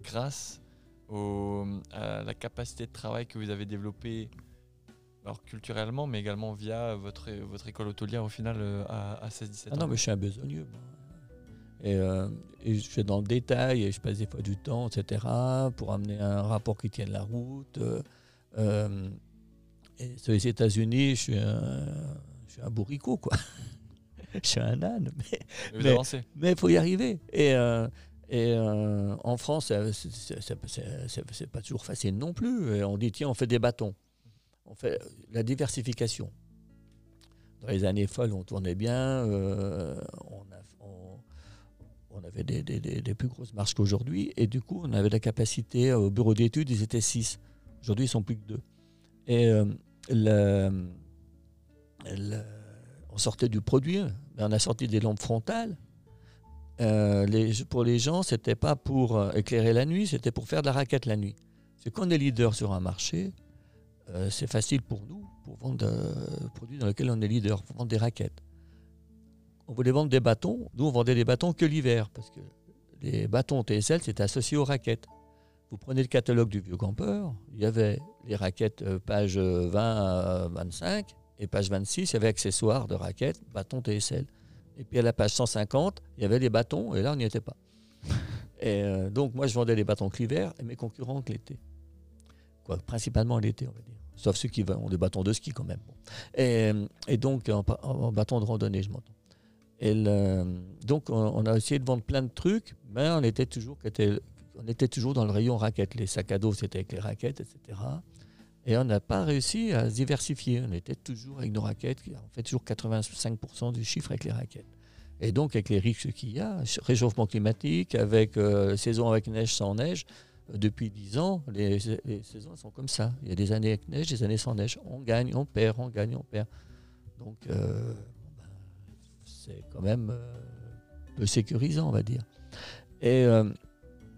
S3: grâce au- à la capacité de travail que vous avez développée alors culturellement, mais également via votre, votre école hôtelière au final euh, à, à 16-17
S1: Ah
S3: ans?
S1: non, mais je suis un besogneux. Et, euh, et je fais dans le détail et je passe des fois du temps, etc., pour amener un rapport qui tienne la route. euh, euh, et sur les États-Unis, je suis un, je suis un bourricot, quoi. je suis un âne, mais mais- il faut y arriver. Et, euh, et euh, en France, c'est- c'est- pas toujours facile non plus. Et on dit, tiens, on fait des bâtons. On fait la diversification. Dans les années folles, on tournait bien. euh, on, a- on- on avait des, des- des- des plus grosses marges qu'aujourd'hui. Et du coup, on avait la capacité, euh, au bureau d'études, ils étaient six. Aujourd'hui, ils sont plus que deux. Et euh, le- sortait du produit, mais on a sorti des lampes frontales. Euh, pour les gens, c'était pas pour euh, éclairer la nuit, c'était pour faire de la raquette la nuit. C'est qu'on est leader sur un marché, euh, c'est facile pour nous pour vendre un produit dans lequel on est leader, pour vendre des raquettes. On voulait vendre des bâtons, nous on vendait des bâtons que l'hiver, parce que les bâtons TSL c'était associé aux raquettes. Vous prenez le catalogue du vieux campeur, il y avait les raquettes page 20 à 25, et page 26, il y avait accessoires de raquettes, bâtons TSL. Et puis à la page 150, il y avait les bâtons, et là on n'y était pas. Et euh, donc moi je vendais les bâtons que l'hiver, et mes concurrents que l'été. Quoi, principalement l'été, on va dire. Sauf ceux qui ont des bâtons de ski quand même. Bon. Et, et donc en, en bâton de randonnée, je m'entends. Et le- donc on, on a essayé de vendre plein de trucs, mais on était toujours, on était toujours dans le rayon raquettes. Les sacs à dos, c'était avec les raquettes, etc. Et on n'a pas réussi à se diversifier. On était toujours avec nos raquettes. On fait toujours 85% du chiffre avec les raquettes. Et donc, avec les risques qu'il y a, réchauffement climatique, avec euh, saison avec neige, sans neige, depuis 10 ans, les, saisons sont comme ça. Il y a des années avec neige, des années sans neige. On gagne, on perd, on gagne, on perd. Donc, euh, c'est quand même euh, peu sécurisant, on va dire. Et,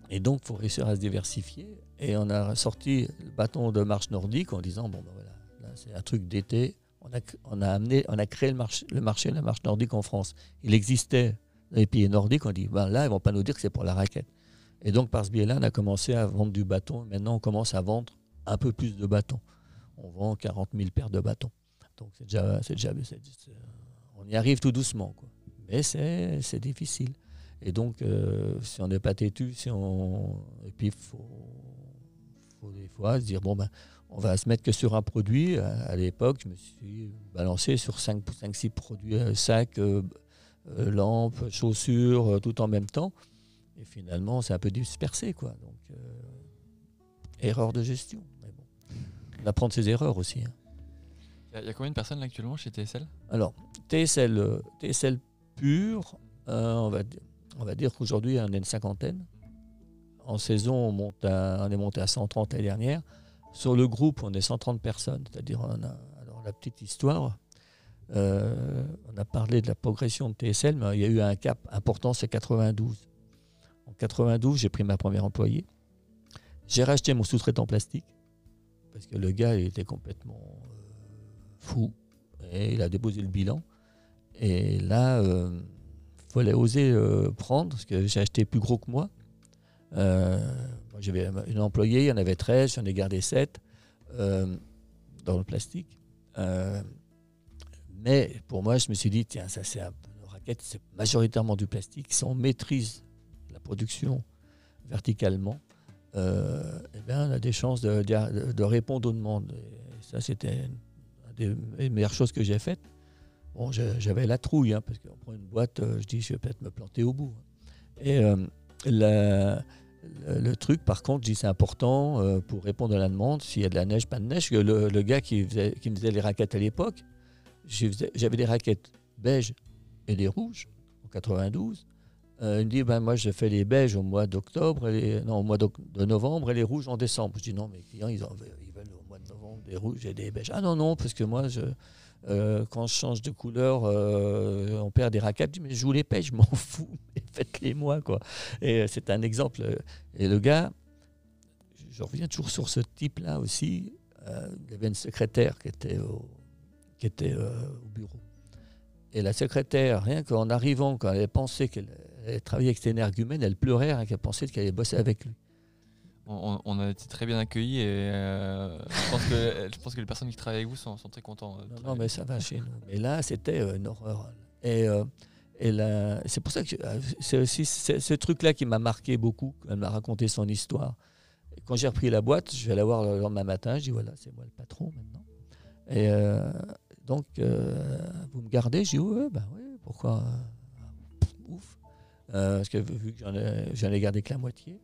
S1: et donc, il faut réussir à se diversifier. Et on a sorti le bâton de marche nordique en disant bon, ben voilà, là, c'est un truc d'été. On a, on, a amené, on a créé le marché, le marché de la marche nordique en France. Il existait dans les pays nordiques. On dit ben là, ils vont pas nous dire que c'est pour la raquette. Et donc, par ce biais-là, on a commencé à vendre du bâton. Maintenant, on commence à vendre un peu plus de bâtons. On vend 40 000 paires de bâtons. Donc, c'est déjà, déjà on y arrive tout doucement. Quoi. Mais c'est, difficile. Et donc, euh, si on n'est pas têtu, si on... et puis faut, faut des fois se dire, bon, ben, on va se mettre que sur un produit. À, à l'époque, je me suis balancé sur 5-6 produits, euh, sacs, euh, euh, lampes, chaussures, tout en même temps. Et finalement, c'est un peu dispersé. Quoi. Donc, erreur de gestion. Mais bon. On apprend de ses erreurs aussi. hein.
S3: Il y, a- combien de personnes là, actuellement chez TSL
S1: Alors, TSL, TSL pur, euh, on, va, on va dire qu'aujourd'hui, on est une cinquantaine. En saison, on, est monté à 130 l'année dernière. Sur le groupe, on est 130 personnes. C'est-à-dire, on alors, la petite histoire. euh, on a parlé de la progression de TSL, mais il y a eu un cap important, c'est 92. En 92, j'ai pris ma première employée. J'ai racheté mon sous-traitant plastique, parce que le gars, il était complètement euh, fou et il a déposé le bilan. Et là, il fallait oser euh, prendre, parce que j'ai acheté plus gros que moi. Euh, J'avais une employée, il y en avait 13, j'en ai gardé 7 euh, dans le plastique. Euh, mais pour moi, je me suis dit, tiens, ça c'est un nos raquettes, c'est majoritairement du plastique. Si on maîtrise la production verticalement, eh bien, on a des chances de, de- répondre aux demandes. Et ça, c'était une des meilleures choses que j'ai faites. Bon, j'avais la trouille, hein, parce qu'on prend une boîte, je dis, je vais peut-être me planter au bout. Et la- le, truc, par contre, je dis, c'est important euh, pour répondre à la demande, s'il y a de la neige, pas de neige, le, gars qui, faisait- qui me faisait les raquettes à l'époque, j'avais des raquettes beiges et des rouges, en 92. Euh, il me dit, ben, moi, je fais les beiges au mois d'octobre, non, au mois de novembre et les rouges en décembre. Je dis, non, mes clients, ils, en veulent, au mois de novembre des rouges et des beiges. Ah non, non, parce que moi, euh, quand je change de couleur, on perd des raquettes. Je dis, mais je vous les paye, je m'en fous, mais faites-les moi, quoi. Et euh, c'est un exemple. Et le gars, je- reviens toujours sur ce type-là aussi. euh, il y avait une secrétaire qui était au, qui était, euh, au bureau. Et la secrétaire, rien qu'en arrivant, quand elle pensé qu'elle travailler avec cette énergumène, elle pleurait rien qu'elle pensait qu'elle allait bosser avec lui.
S3: on, a été très bien accueillis et euh, je, pense que, je pense que les personnes qui travaillent avec vous sont, sont très contents.
S1: Non, non, mais ça va chez nous. Mais là, c'était une horreur. Et, et c'est pour ça que euh, c'est aussi ce truc-là qui m'a marqué beaucoup. Elle m'a raconté son histoire. Quand j'ai repris la boîte, je vais la voir le lendemain matin. Je dis voilà, c'est moi le patron maintenant. Et euh, donc, euh, vous me gardez? Je dis ouais, bah oui, pourquoi? Ouf. Parce que vu que j'en ai, gardé que la moitié.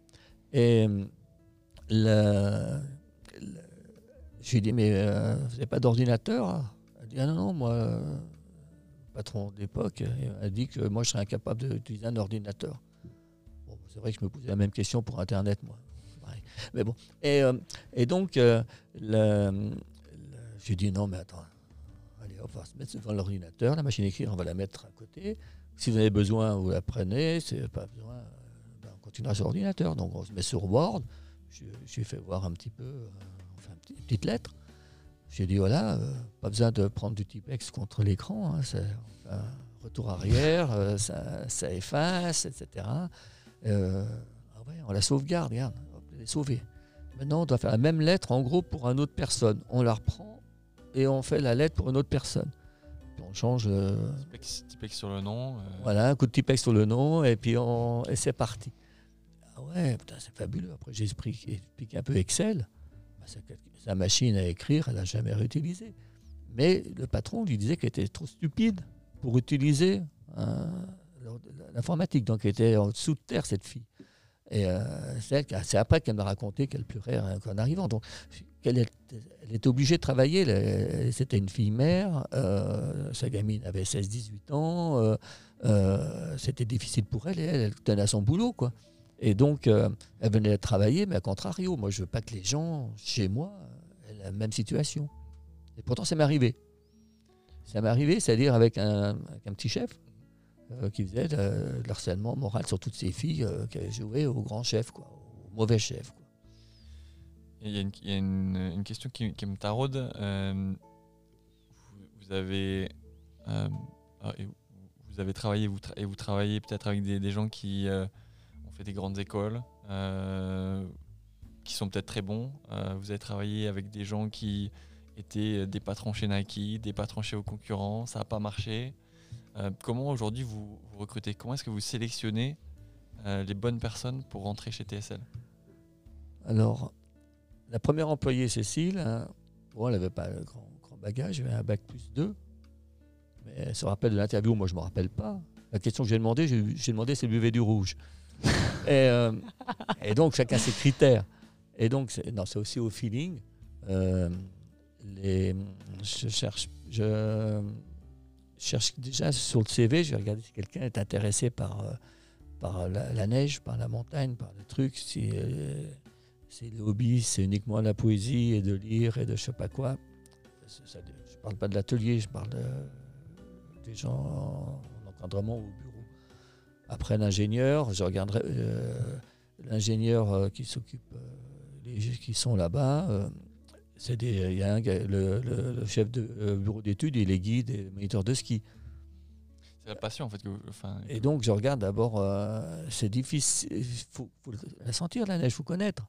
S1: Et je lui dit, mais vous n'avez pas d'ordinateur? Elle dit, ah non, non, moi, patron d'époque, euh, a dit que moi, je serais incapable d'utiliser un ordinateur. Bon, c'est vrai que je me posais la même question pour Internet, moi. Mais bon. Et, euh, et donc, euh, j'ai dit, non, mais attends, allez, on va se mettre devant l'ordinateur, la machine à écrire, on va la mettre à côté. Si vous avez besoin, vous la prenez. C'est pas besoin, euh, ben, on continuera sur l'ordinateur. Donc, on se met sur Word. Je, je lui ai fait voir un petit peu, euh, on fait un petit- une petite lettre. J'ai dit voilà, euh, pas besoin de prendre du Tipex contre l'écran, hein, un retour arrière, euh, ça, ça efface, etc. Euh, ah ouais, on la sauvegarde, regarde, hop, elle est sauvée. Maintenant, on doit faire la même lettre en gros pour une autre personne. On la reprend et on fait la lettre pour une autre personne. Puis on change.
S3: Tipex, Tipex sur le nom.
S1: voilà, un coup de Tipex sur le nom et puis on, et c'est parti. Ah ouais, putain, c'est fabuleux. Après, j'ai expliqué un peu Excel. Sa machine à écrire, elle n'a jamais réutilisé. Mais le patron lui disait qu'elle était trop stupide pour utiliser euh, l'informatique. Donc, elle était en dessous de terre, cette fille. Et euh, c'est après qu'elle m'a raconté qu'elle pleurait hein, en arrivant. Donc, elle était obligée de travailler. C'était une fille mère. euh, sa gamine avait 16-18 ans. euh, C'était difficile pour elle et elle, elle tenait à son boulot. quoi. Et donc, euh, elle venait travailler, mais à contrario. Moi, je veux pas que les gens, chez moi, aient la même situation. Et pourtant, ça m'est arrivé. Ça m'est arrivé, c'est-à-dire avec un, petit chef euh, qui faisait de, l'harcèlement moral sur toutes ces filles euh, qui avaient joué au grand chef, quoi, au mauvais chef.
S3: Il y a une, question qui, me taraude. Vous, vous avez, ah, vous- avez travaillé et vous travaillez peut-être avec des, gens qui fait des grandes écoles, euh, qui sont peut-être très bons. Euh, vous avez travaillé avec des gens qui étaient des patrons chez Nike, des patrons chez vos concurrents. Ça n'a pas marché. Euh, comment aujourd'hui vous, recrutez? Comment est-ce que vous sélectionnez les bonnes personnes pour rentrer chez TSL
S1: Alors, la première employée, Cécile, hein, bon, elle n'avait pas le grand, bagage, elle avait un bac plus 2. Mais elle se rappelle de l'interview, moi je ne me rappelle pas. La question que j'ai demandé, j'ai demandé buvait du rouge. Et, euh, et donc, chacun ses critères. Et donc, c'est c'est aussi au feeling. Euh, je cherche, déjà sur le CV, je vais regarder si quelqu'un est intéressé par, euh, la, neige, par la montagne, par le truc. Si, euh, si le hobby, c'est uniquement la poésie et de lire et de je sais pas quoi. Ça- je parle pas de l'atelier, je parle de- des gens en encadrement au bureau. Après l'ingénieur, je regarderai euh, l'ingénieur euh, qui s'occupe, euh, les qui sont là-bas. c'est des, il y a un le, le- le chef de euh, bureau d'études, il est guide et moniteur de ski.
S3: C'est la passion en fait. Que vous- enfin,
S1: Et donc, je regarde d'abord, euh, c'est difficile, il faut, faut la sentir, la neige, il faut connaître.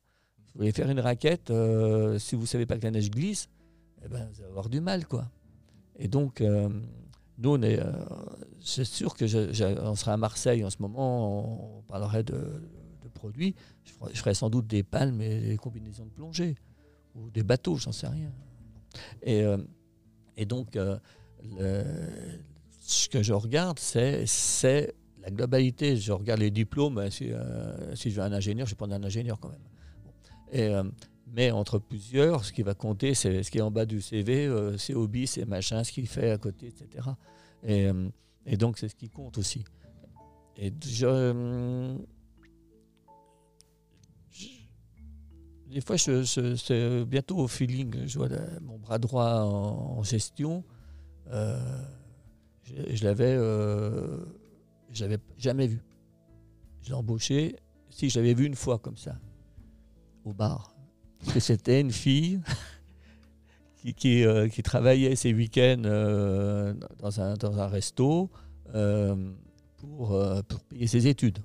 S1: Vous voulez faire une raquette, euh, si vous ne savez pas que la neige glisse, eh ben, vous allez avoir du mal. quoi. Et donc, nous, euh, c'est sûr que on sera à Marseille en ce moment, on, parlerait de, produits. Je ferai, je ferai sans doute des palmes et des combinaisons de plongée, ou des bateaux, j'en sais rien. Et, euh, donc, euh, ce que je regarde, c'est, la globalité. Je regarde les diplômes. hein, Si, je veux un ingénieur, je vais prendre un ingénieur quand même. Mais entre plusieurs, ce qui va compter, c'est ce qui est en bas du CV, euh, ses hobbies, ses machins, ce qu'il fait à côté, etc. Et, euh, et donc, c'est ce qui compte aussi. Et je, des fois, c'est bientôt au feeling. Je vois mon bras droit en, gestion. Euh, je, je l'avais, euh, l'avais jamais vu. Je l'ai embauché. Si, je l'avais vu une fois comme ça, au bar. C'était une fille qui, euh, qui travaillait ses week-ends euh, dans, un, dans resto euh, pour, pour payer ses études.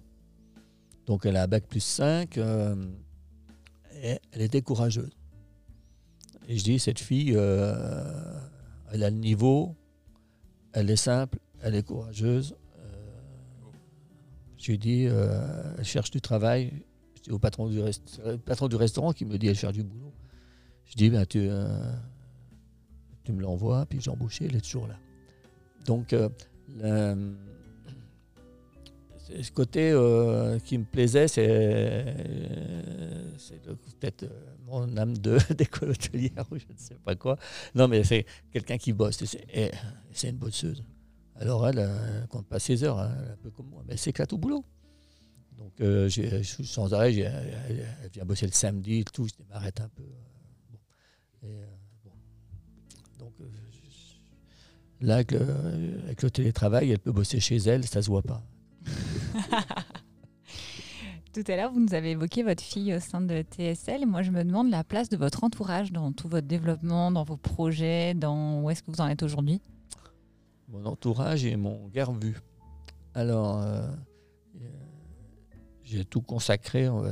S1: Donc elle a un bac plus 5 euh, et elle était courageuse. Et je dis, cette fille, elle a le niveau, elle est simple, elle est courageuse. Je lui dis, elle cherche du travail. Au patron du, patron du restaurant qui me dit, elle cherche du boulot. Je dis, ben, tu, euh, tu me l'envoies, puis j'ai embauché, elle est toujours là. Donc, euh, ce côté euh, qui me plaisait, c'est peut-être mon âme de d'école hôtelière ou je ne sais pas quoi. Non, mais c'est quelqu'un qui bosse. C'est une bosseuse. Alors elle, elle compte pas ses heures, hein, un peu comme moi, mais elle s'éclate au boulot. Donc euh, sans arrêt, elle, elle vient bosser le samedi, et tout, je m'arrête un peu. euh, bon. Et, euh, bon. Donc euh, je- là, avec le, avec le télétravail, elle peut bosser chez elle, ça se voit pas.
S2: Tout à l'heure, vous nous avez évoqué votre fille au sein de TSL. Et moi, je me demande la place de votre entourage dans tout votre développement, dans vos projets, dans où est-ce que vous en êtes aujourd'hui?
S1: Mon entourage et mon garde vu. Alors, euh, j'ai tout consacré. ma,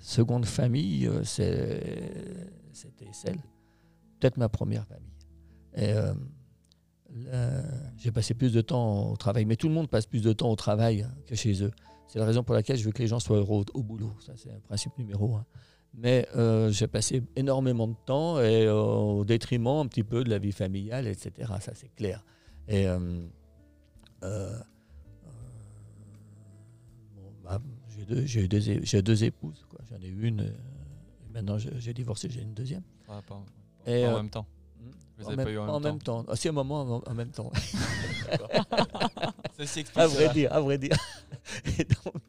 S1: seconde famille, euh, c'est TSL. Peut-être ma première famille. Euh, j'ai passé plus de temps au travail. Mais tout le monde passe plus de temps au travail que chez eux. C'est la raison pour laquelle je veux que les gens soient heureux au, boulot. Ça, c'est un principe numéro un. Mais euh, j'ai passé énormément de temps et au détriment un petit peu de la vie familiale, etc. Ça, c'est clair. Et j'ai deux, j'ai deux, j'ai deux épouses. quoi. J'en ai une. euh, maintenant, j'ai divorcé, j'ai une deuxième.
S3: Ah, pas,
S1: Et,
S3: en
S1: euh,
S3: même temps. Vous
S1: en
S3: avez
S1: même,
S3: pas eu en
S1: en
S3: même
S1: même temps. Ah, si, à un moment, en, en même temps.
S3: Ceci explique
S1: à vrai dire, à vrai dire. Et donc,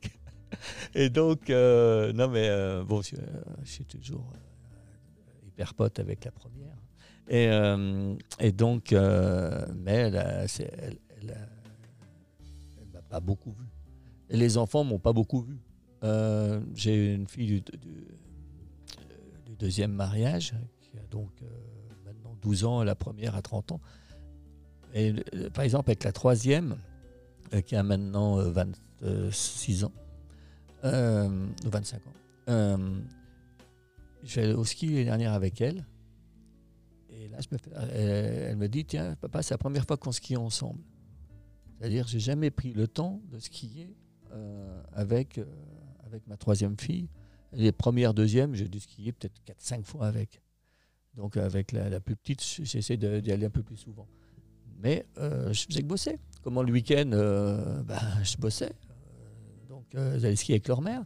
S1: et donc euh, non mais bon, je, je suis toujours hyper pote avec la première. Et, et donc, mais elle, a- c'est- elle, elle a- elle m'a pas beaucoup vu. Et les enfants m'ont pas beaucoup vu. Euh, J'ai une fille du, deuxième mariage qui a donc euh, maintenant 12 ans, la première a 30 ans. Et euh, par exemple, avec la troisième, qui a maintenant euh, 26 ans, euh, ou 25 ans, je suis allé au ski l'année dernière avec elle. Et là, elle, elle me dit Tiens, papa, c'est la première fois qu'on skie ensemble. C'est-à-dire, j'ai jamais pris le temps de skier avec, avec ma troisième fille. Les premières, deuxièmes, j'ai dû skier peut-être 4-5 fois avec. Donc, avec la, plus petite, j'essaie d'y aller un peu plus souvent. Mais euh, je faisais que bosser. Comment le week-end, euh, ben, je bossais. Euh, donc, euh, j'allais skier avec leur mère.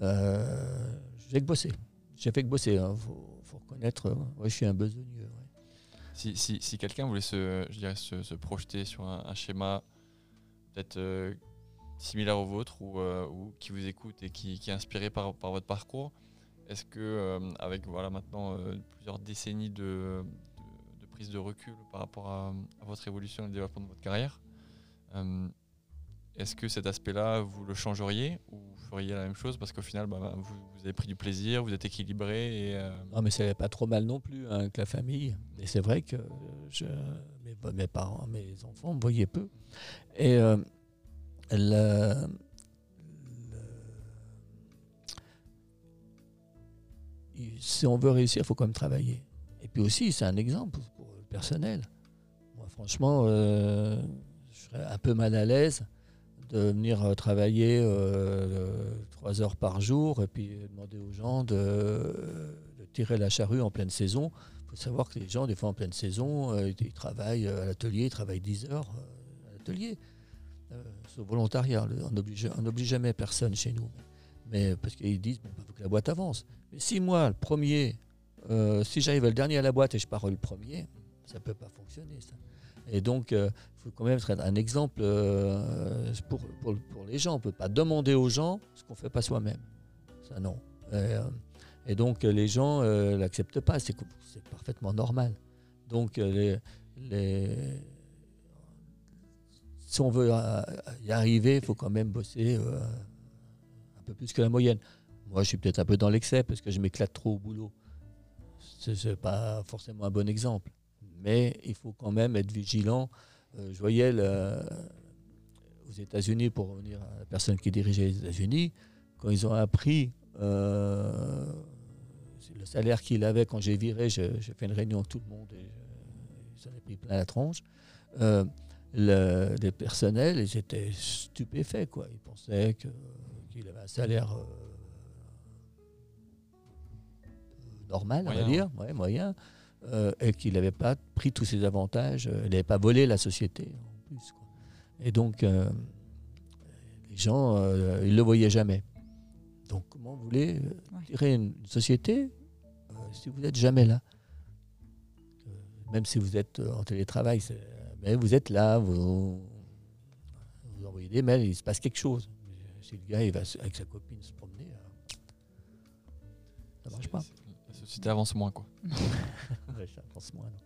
S1: Je faisais que bosser. J'ai fait que bosser. Il faut, faut reconnaître. je suis un besogneux.
S3: Si, si, si quelqu'un voulait se, je dirais, se, projeter sur un, schéma peut-être similaire au vôtre ou, euh, ou qui vous écoute et qui, est inspiré par, votre parcours, est-ce que euh, avec voilà maintenant euh, plusieurs décennies de, prise de recul par rapport à, votre évolution et le développement de votre carrière, est-ce que cet aspect-là vous le changeriez ou vous feriez la même chose parce qu'au final bah, vous, avez pris du plaisir, vous êtes équilibré et
S1: Non, mais c'est pas trop mal non plus hein, avec la famille. Et c'est vrai que je, mes, parents, mes enfants me voyaient peu. Et si on veut réussir, il faut quand même travailler. Et puis aussi, c'est un exemple pour le personnel. Moi, franchement, euh, je serais un peu mal à l'aise de venir euh, travailler euh, trois heures par jour et puis demander aux gens de, tirer la charrue en pleine saison. Il faut savoir que les gens, des fois en pleine saison, ils, travaillent à l'atelier, ils travaillent 10 heures à l'atelier. Euh, au volontariat, on n'oblige on n'oblige jamais personne chez nous. Mais parce qu'ils disent, il faut que la boîte avance. Mais si moi, le premier, euh, si j'arrive le dernier à la boîte et je pars le premier, ça ne peut pas fonctionner. Et donc, il faut quand même être un exemple euh, pour, pour, les gens. On ne peut pas demander aux gens ce qu'on ne fait pas soi-même. Ça, non. Et, euh, donc, euh, les gens ne l'acceptent pas. C'est parfaitement normal. Donc, euh, les- si on veut euh, y arriver, il faut quand même bosser euh, un peu plus que la moyenne. Moi, je suis peut-être un peu dans l'excès parce que je m'éclate trop au boulot. Ce n'est pas forcément un bon exemple. Mais il faut quand même être vigilant. Euh, je voyais le- aux États-Unis, pour revenir à la personne qui dirigeait les États-Unis, quand ils ont appris euh, le salaire qu'il avait quand j'ai viré, j'ai fait une réunion avec tout le monde et je- ça en a pris plein la tronche. Euh, le, les personnels, ils étaient stupéfaits. Quoi. Ils pensaient que- qu'il avait un salaire euh, normal, on va dire, ouais, moyen, euh, et qu'il n'avait pas pris tous ses avantages, euh, il n'avait pas volé la société en plus. quoi. Et donc, euh, les gens, euh, ils ne le voyaient jamais. Donc, comment vous voulez tirer une société euh, si vous n'êtes jamais là? Euh, Même si vous êtes en télétravail, c'est- mais vous êtes là, vous, vous envoyez des mails, il se passe quelque chose. Mais Si le gars il va avec sa copine se promener, euh, ça marche pas.
S3: la société avance moins quoi.
S1: Ouais, ça avance moins, non.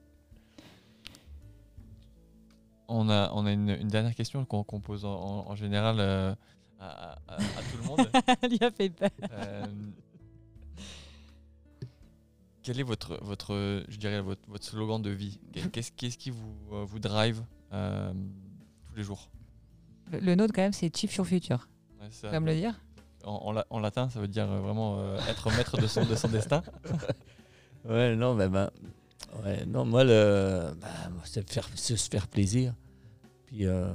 S3: On a, on a une, une dernière question qu'on pose en, général euh, à, à- à tout le monde.
S2: Elle lui a fait peur.
S3: Euh, quel est votre, votre, je dirais, votre, votre slogan de vie Qu'est-ce qui vous, euh, vous drive euh, tous les jours?
S2: Le, le nôtre, quand même, c'est Chief sur Future.
S3: Ouais,
S2: Tu
S3: ça-
S2: vas me le dire?
S3: En, en la- en latin, ça veut dire euh, vraiment euh, être maître de son, de son destin.
S1: Ouais, non, mais ben, ouais, non, moi, le, bah, c'est faire, se faire plaisir. Puis, euh,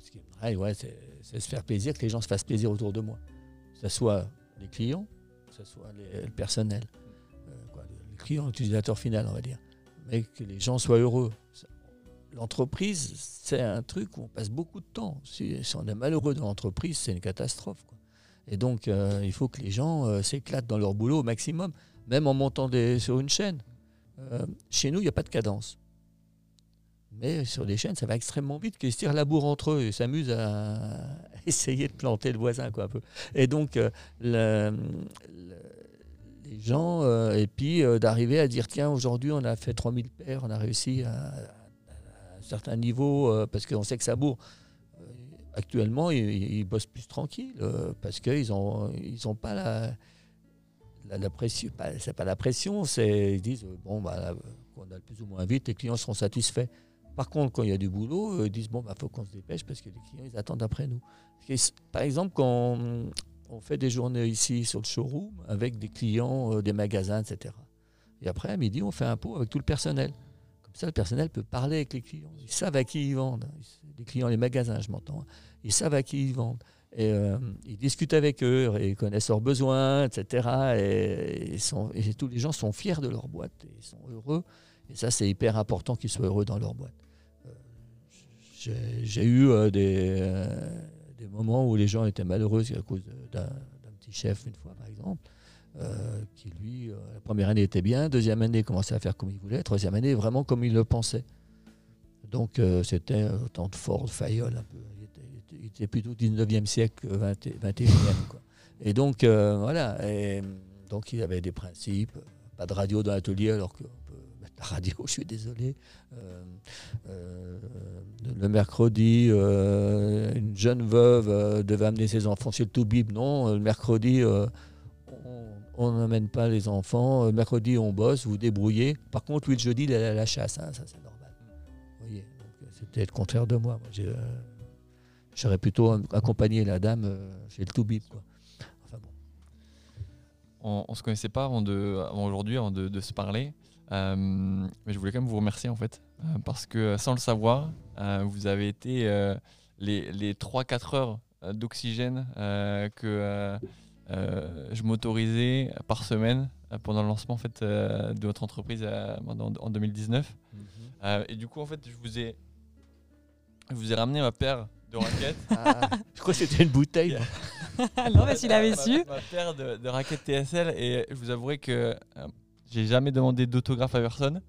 S1: ce qui me drive, ouais, c'est, se faire plaisir, que les gens se fassent plaisir autour de moi. Que ce soit les clients, que ce soit les- le personnel, client, l'utilisateur final, on va dire. Mais que les gens soient heureux. L'entreprise, c'est un truc où on passe beaucoup de temps. Si, on est malheureux dans l'entreprise, c'est une catastrophe. Et donc, euh, il faut que les gens euh, s'éclatent dans leur boulot au maximum même en montant sur une chaîne. Euh, chez nous, il n'y a pas de cadence. Mais sur des chaînes, ça va extrêmement vite, qu'ils se tirent la bourre entre eux et s'amusent à essayer de planter le voisin. Quoi, un peu. Et donc, gens, euh, et puis euh, d'arriver à dire tiens, aujourd'hui, on a fait 3000 paires, on a réussi à, un certain niveau, euh, parce qu'on sait que ça bourre. Actuellement, ils, bossent plus tranquilles, euh, parce qu'ils n'ont ils ont pas la la, la pression, c'est pas la pression, c'est ils disent bon bah on a plus ou moins vite, les clients seront satisfaits. Par contre, quand il y a du boulot, ils disent bon bah faut qu'on se dépêche parce que les clients ils attendent après nous. Par exemple, quand on, fait des journées ici sur le showroom avec des clients, euh, des magasins, etc. Et après à midi, on fait un pot avec tout le personnel. Comme ça, le personnel peut parler avec les clients. Ils savent à qui ils vendent. Les clients, les magasins, je m'entends. hein. Ils savent à qui ils vendent. Et euh, ils discutent avec eux, et ils connaissent leurs besoins, etc. Et, tous les gens sont fiers de leur boîte, et ils sont heureux. Et ça, c'est hyper important qu'ils soient heureux dans leur boîte. Euh, j'ai- eu des, des moments où les gens étaient malheureux à cause d'un petit chef, une fois par exemple, euh, qui lui, euh, la première année était bien, deuxième année commençait à faire comme il voulait, troisième année vraiment comme il le pensait. Donc euh, c'était autant de Ford, Fayol un peu. Il était, plutôt 19e siècle que 20 et- 21e. Quoi. Et donc voilà, et, donc il avait des principes, pas de radio dans l'atelier alors qu'on peut la radio, je suis désolé. Euh, euh, le mercredi, euh, une jeune veuve devait amener ses enfants chez le Toubib. Non, le mercredi, on- n'amène pas les enfants. Le mercredi, on bosse, vous débrouillez. Par contre, lui, le jeudi, il allait à la chasse. hein, ça, c'est normal. Vous voyez, c'était le contraire de moi. Moi, J'aurais plutôt accompagné la dame chez le Toubib. Quoi. Enfin, bon.
S3: On, on se connaissait pas avant, de, avant aujourd'hui, avant de se parler. Euh, mais je voulais quand même vous remercier en fait. euh, parce que euh, sans le savoir, euh, vous avez été euh, les, les 3-4 heures d'oxygène euh, que euh, euh, je m'autorisais par semaine euh, pendant le lancement en fait, euh, de votre entreprise euh, en, en 2019. Euh, et du coup, en fait, je vous ai, je vous ai ramené ma paire de raquettes.
S1: Ah, je crois que c'était une bouteille.
S2: non, mais s'il avait
S3: Ma-
S2: su.
S3: Ma, paire de, de raquettes TSL et je vous avouerai que euh, j'ai jamais demandé d'autographe à personne.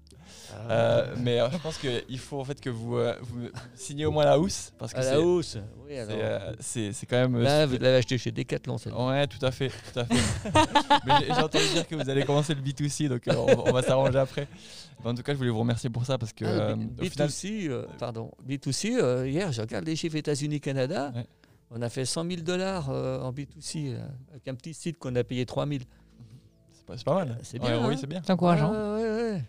S1: Ah.
S3: Euh, mais euh, je pense qu'il faut en fait que vous, euh, vous signez au moins la housse parce que c'est
S1: la hausse. Oui,
S3: c'est, euh, quand même.
S1: Là, vous l'avez acheté chez Decathlon.
S3: Ouais, tout à fait, tout à fait. mais j'ai- entendu dire que vous allez commencer le B2C, donc on, on va s'arranger après. Mais en tout cas, je voulais vous remercier pour ça parce que
S1: Ah, B-
S3: au final,
S1: B2C, euh, pardon, B2C, euh, hier, je regarde les chiffres États-Unis-Canada.
S3: Ouais.
S1: On a fait 100 000 dollars en B2C, là, avec un petit site qu'on a payé 3 000.
S3: C'est pas, mal.
S1: C'est
S3: Ouais,
S1: bien,
S3: oui,
S1: hein.
S3: c'est bien.
S2: C'est encourageant.
S1: Ah, ouais, ouais.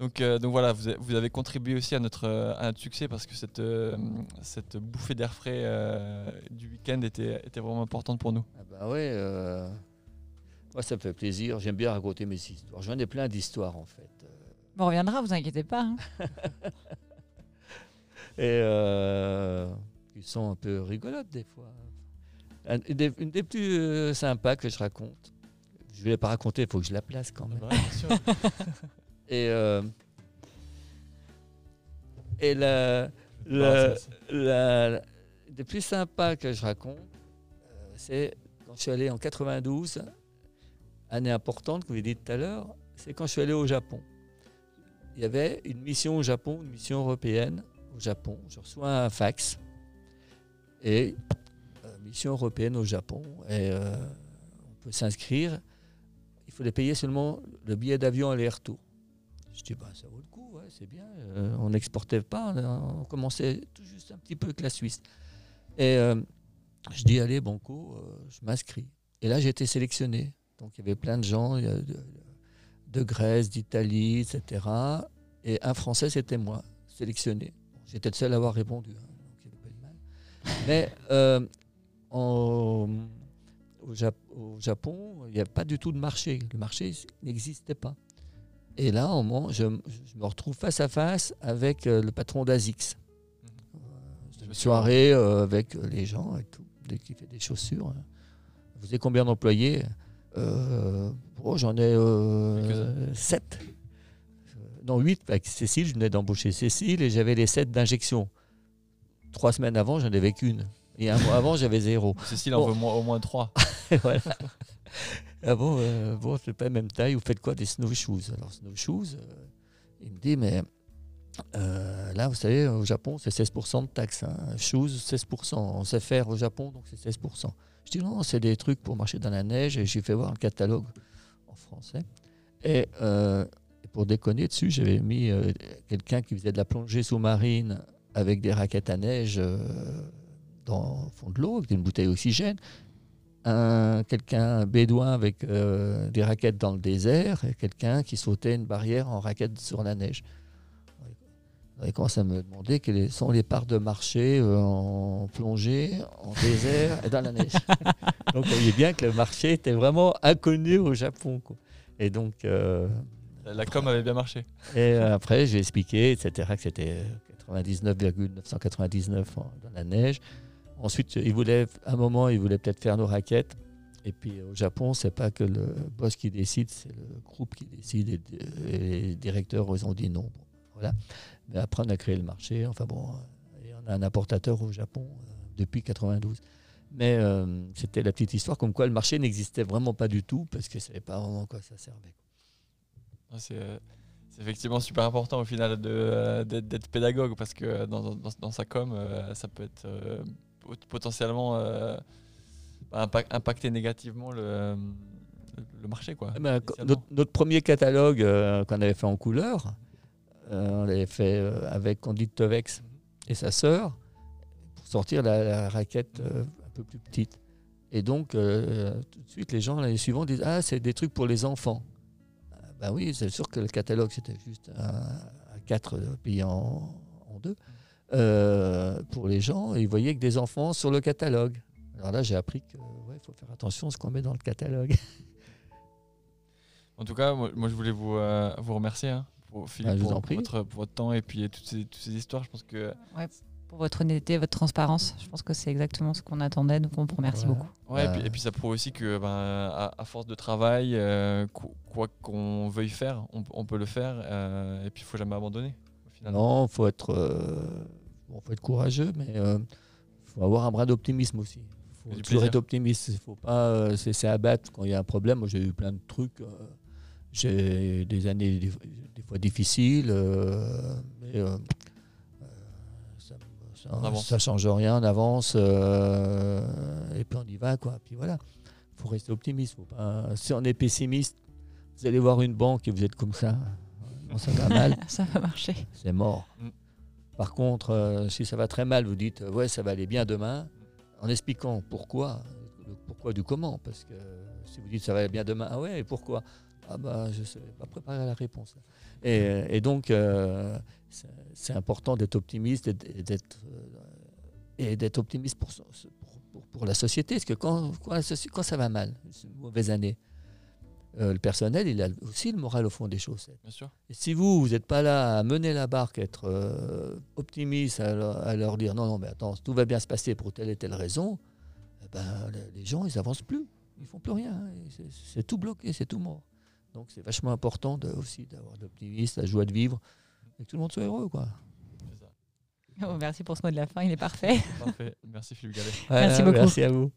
S3: Donc, euh, donc voilà, vous avez, vous avez contribué aussi à notre, euh, à notre succès parce que cette, euh, cette bouffée d'air frais euh, du week-end était, était vraiment importante pour nous.
S1: Ah bah ouais, euh, moi ça me fait plaisir. J'aime bien raconter mes histoires. J'en ai plein d'histoires en fait. Euh,
S2: Bon, on reviendra, vous inquiétez pas. hein.
S1: Et euh, qui sont un peu rigolotes des fois. Un- Une des, une des plus euh, sympas que je raconte. Je ne vais pas raconter, il faut que je la place quand même.
S3: Ouais, bien sûr.
S1: Et, euh, et la, la, la- des plus sympas que je raconte, euh, c'est quand je suis allé en 92, année importante, comme vous l'avez dit tout à l'heure, c'est quand je suis allé au Japon. Il y avait une mission au Japon, une mission européenne au Japon. Je reçois un fax et euh, mission européenne au Japon. Et euh, on peut s'inscrire. Il les payer seulement le billet d'avion aller-retour. Je dis, bah, ça vaut le coup, c'est bien. Euh, on n'exportait pas, on, commençait tout juste un petit peu avec la Suisse. Et euh, je dis, allez, Banco, euh, je m'inscris. Et là, j'ai été sélectionné. Donc, il y avait plein de gens de, Grèce, d'Italie, etc. Et un Français, c'était moi, sélectionné. J'étais le seul à avoir répondu. hein, donc il y avait pas de mal. Mais euh, en- au, Jap- au Japon, il n'y a pas du tout de marché. Le marché n'existait pas. Et là, au moment, je, je me retrouve face à face avec euh, le patron d'Azix. Euh,
S3: Je
S1: Une
S3: me
S1: soirée euh, avec euh, les gens et tout, dès qu'il fait des chaussures. hein. Vous avez combien d'employés? Euh, oh, J'en ai euh,
S3: Quelques-uns.
S1: sept. Euh, Non, huit avec Cécile. Je venais d'embaucher Cécile et j'avais les sept d'injection. Trois semaines avant, j'en avais qu'une. Et un mois avant, j'avais zéro.
S3: Cécile en
S1: Bon.
S3: veut moins- au moins trois.
S1: voilà. Ah bon, euh, bon c'est pas la même taille. Vous faites quoi Des snowshoes. Alors, snowshoes, euh, il me dit, mais euh, là, vous savez, au Japon, c'est 16% de taxes. Hein. Shoes, 16%. On sait faire au Japon, donc c'est 16%. Je dis, non, c'est des trucs pour marcher dans la neige. Et j'ai fait voir un catalogue en français. Et euh, pour déconner dessus, j'avais mis quelqu'un qui faisait de la plongée sous-marine avec des raquettes à neige dans le fond de l'eau, avec une bouteille d'oxygène un quelqu'un un bédouin avec euh, des raquettes dans le désert et quelqu'un qui sautait une barrière en raquette sur la neige. On commence à me demander quelles sont les parts de marché euh, en plongée, en désert et dans la neige. donc on voyait bien que le marché était vraiment inconnu au Japon. quoi. Et donc euh,
S3: La com avait bien marché.
S1: et après, j'ai expliqué, etc., que c'était 99,999 en- dans la neige. Ensuite, il voulait, à un moment, il voulait peut-être faire nos raquettes. Et puis au Japon, c'est pas que le boss qui décide, c'est le groupe qui décide. Et, les directeurs, ils ont dit non. Voilà. Mais après, on a créé le marché. Enfin bon, euh, on a un importateur au Japon euh, depuis 92. Mais euh, c'était la petite histoire comme quoi le marché n'existait vraiment pas du tout parce que je savais pas vraiment quoi ça servait.
S3: Ah, C'est effectivement super important au final d'être pédagogue parce que dans, sa com, ça peut être potentiellement euh, impa- impacter négativement le, le marché. Quoi,
S1: Eh ben, notre, notre premier catalogue euh, qu'on avait fait en couleur, euh, on l'avait fait avec Candide Tovex et sa sœur pour sortir la, la raquette un peu plus petite. Et donc, tout de suite, les gens l'année suivante disent Ah, c'est des trucs pour les enfants. Ben oui, c'est sûr que le catalogue, c'était juste à, à quatre pliés en, en deux. Euh, pour les gens, et ils voyaient que des enfants sur le catalogue. Alors là, j'ai appris qu'il faut faire attention à ce qu'on met dans le catalogue.
S3: En tout cas, moi, moi, je voulais vous, euh, vous remercier, hein, pour, Philippe,
S1: Ah, vous
S3: pour, votre, pour votre temps et puis toutes ces, toutes ces histoires. Je pense que
S2: Pour votre honnêteté, votre transparence, je pense que c'est exactement ce qu'on attendait. Donc on vous remercie
S1: Voilà.
S2: beaucoup.
S3: Ouais, et,
S1: Euh,
S3: puis, et puis ça prouve aussi que ben, à, à force de travail, euh, qu- quoi qu'on veuille faire, on, on peut le faire. euh, et puis il faut jamais abandonner. Au final.
S1: Non, faut être, euh, bon, faut être courageux, mais il faut avoir un bras d'optimisme aussi. Faut toujours
S3: plaisir.
S1: être optimiste. Il faut pas euh, se laisser abattre quand il y a un problème. Moi, j'ai eu plein de trucs. euh, j'ai des années des, des fois difficiles, euh, mais euh, euh, ça, ça, ça change rien. On avance euh, et puis on y va, quoi. Puis voilà. Faut rester optimiste. Faut pas, si on est pessimiste, vous allez voir une banque et vous êtes comme ça. Ça va mal
S2: Ça va marcher.
S1: c'est mort.
S3: Mm.
S1: Par contre, euh, si ça va très mal, vous dites euh, ouais, ça va aller bien demain, en expliquant pourquoi, le pourquoi du comment. Parce que si vous dites ça va aller bien demain, ah ouais, et pourquoi? Ah bah, je ne sais pas préparer la réponse. Et, donc, euh, c'est important d'être optimiste et d'être optimiste pour, la société. Parce que quand, ça va mal, une mauvaise année, euh, le personnel, il a aussi le moral au fond des choses.
S3: Bien sûr.
S1: Et si vous, vous n'êtes pas là à mener la barque, à être euh, optimiste, à leur, à leur dire non, non, mais attends, tout va bien se passer pour telle et telle raison, eh ben, les- gens, ils avancent plus. Ils font plus rien. Et c'est- tout bloqué, c'est tout mort. Donc c'est vachement important de, aussi d'avoir l'optimisme, la joie de vivre, et que tout le monde soit heureux. Quoi.
S3: Ça.
S2: Oh, merci pour ce mot de la fin, il est parfait.
S3: Parfait. Merci Philippe Gallet.
S2: Merci
S1: Voilà,
S2: beaucoup.
S1: Merci à vous.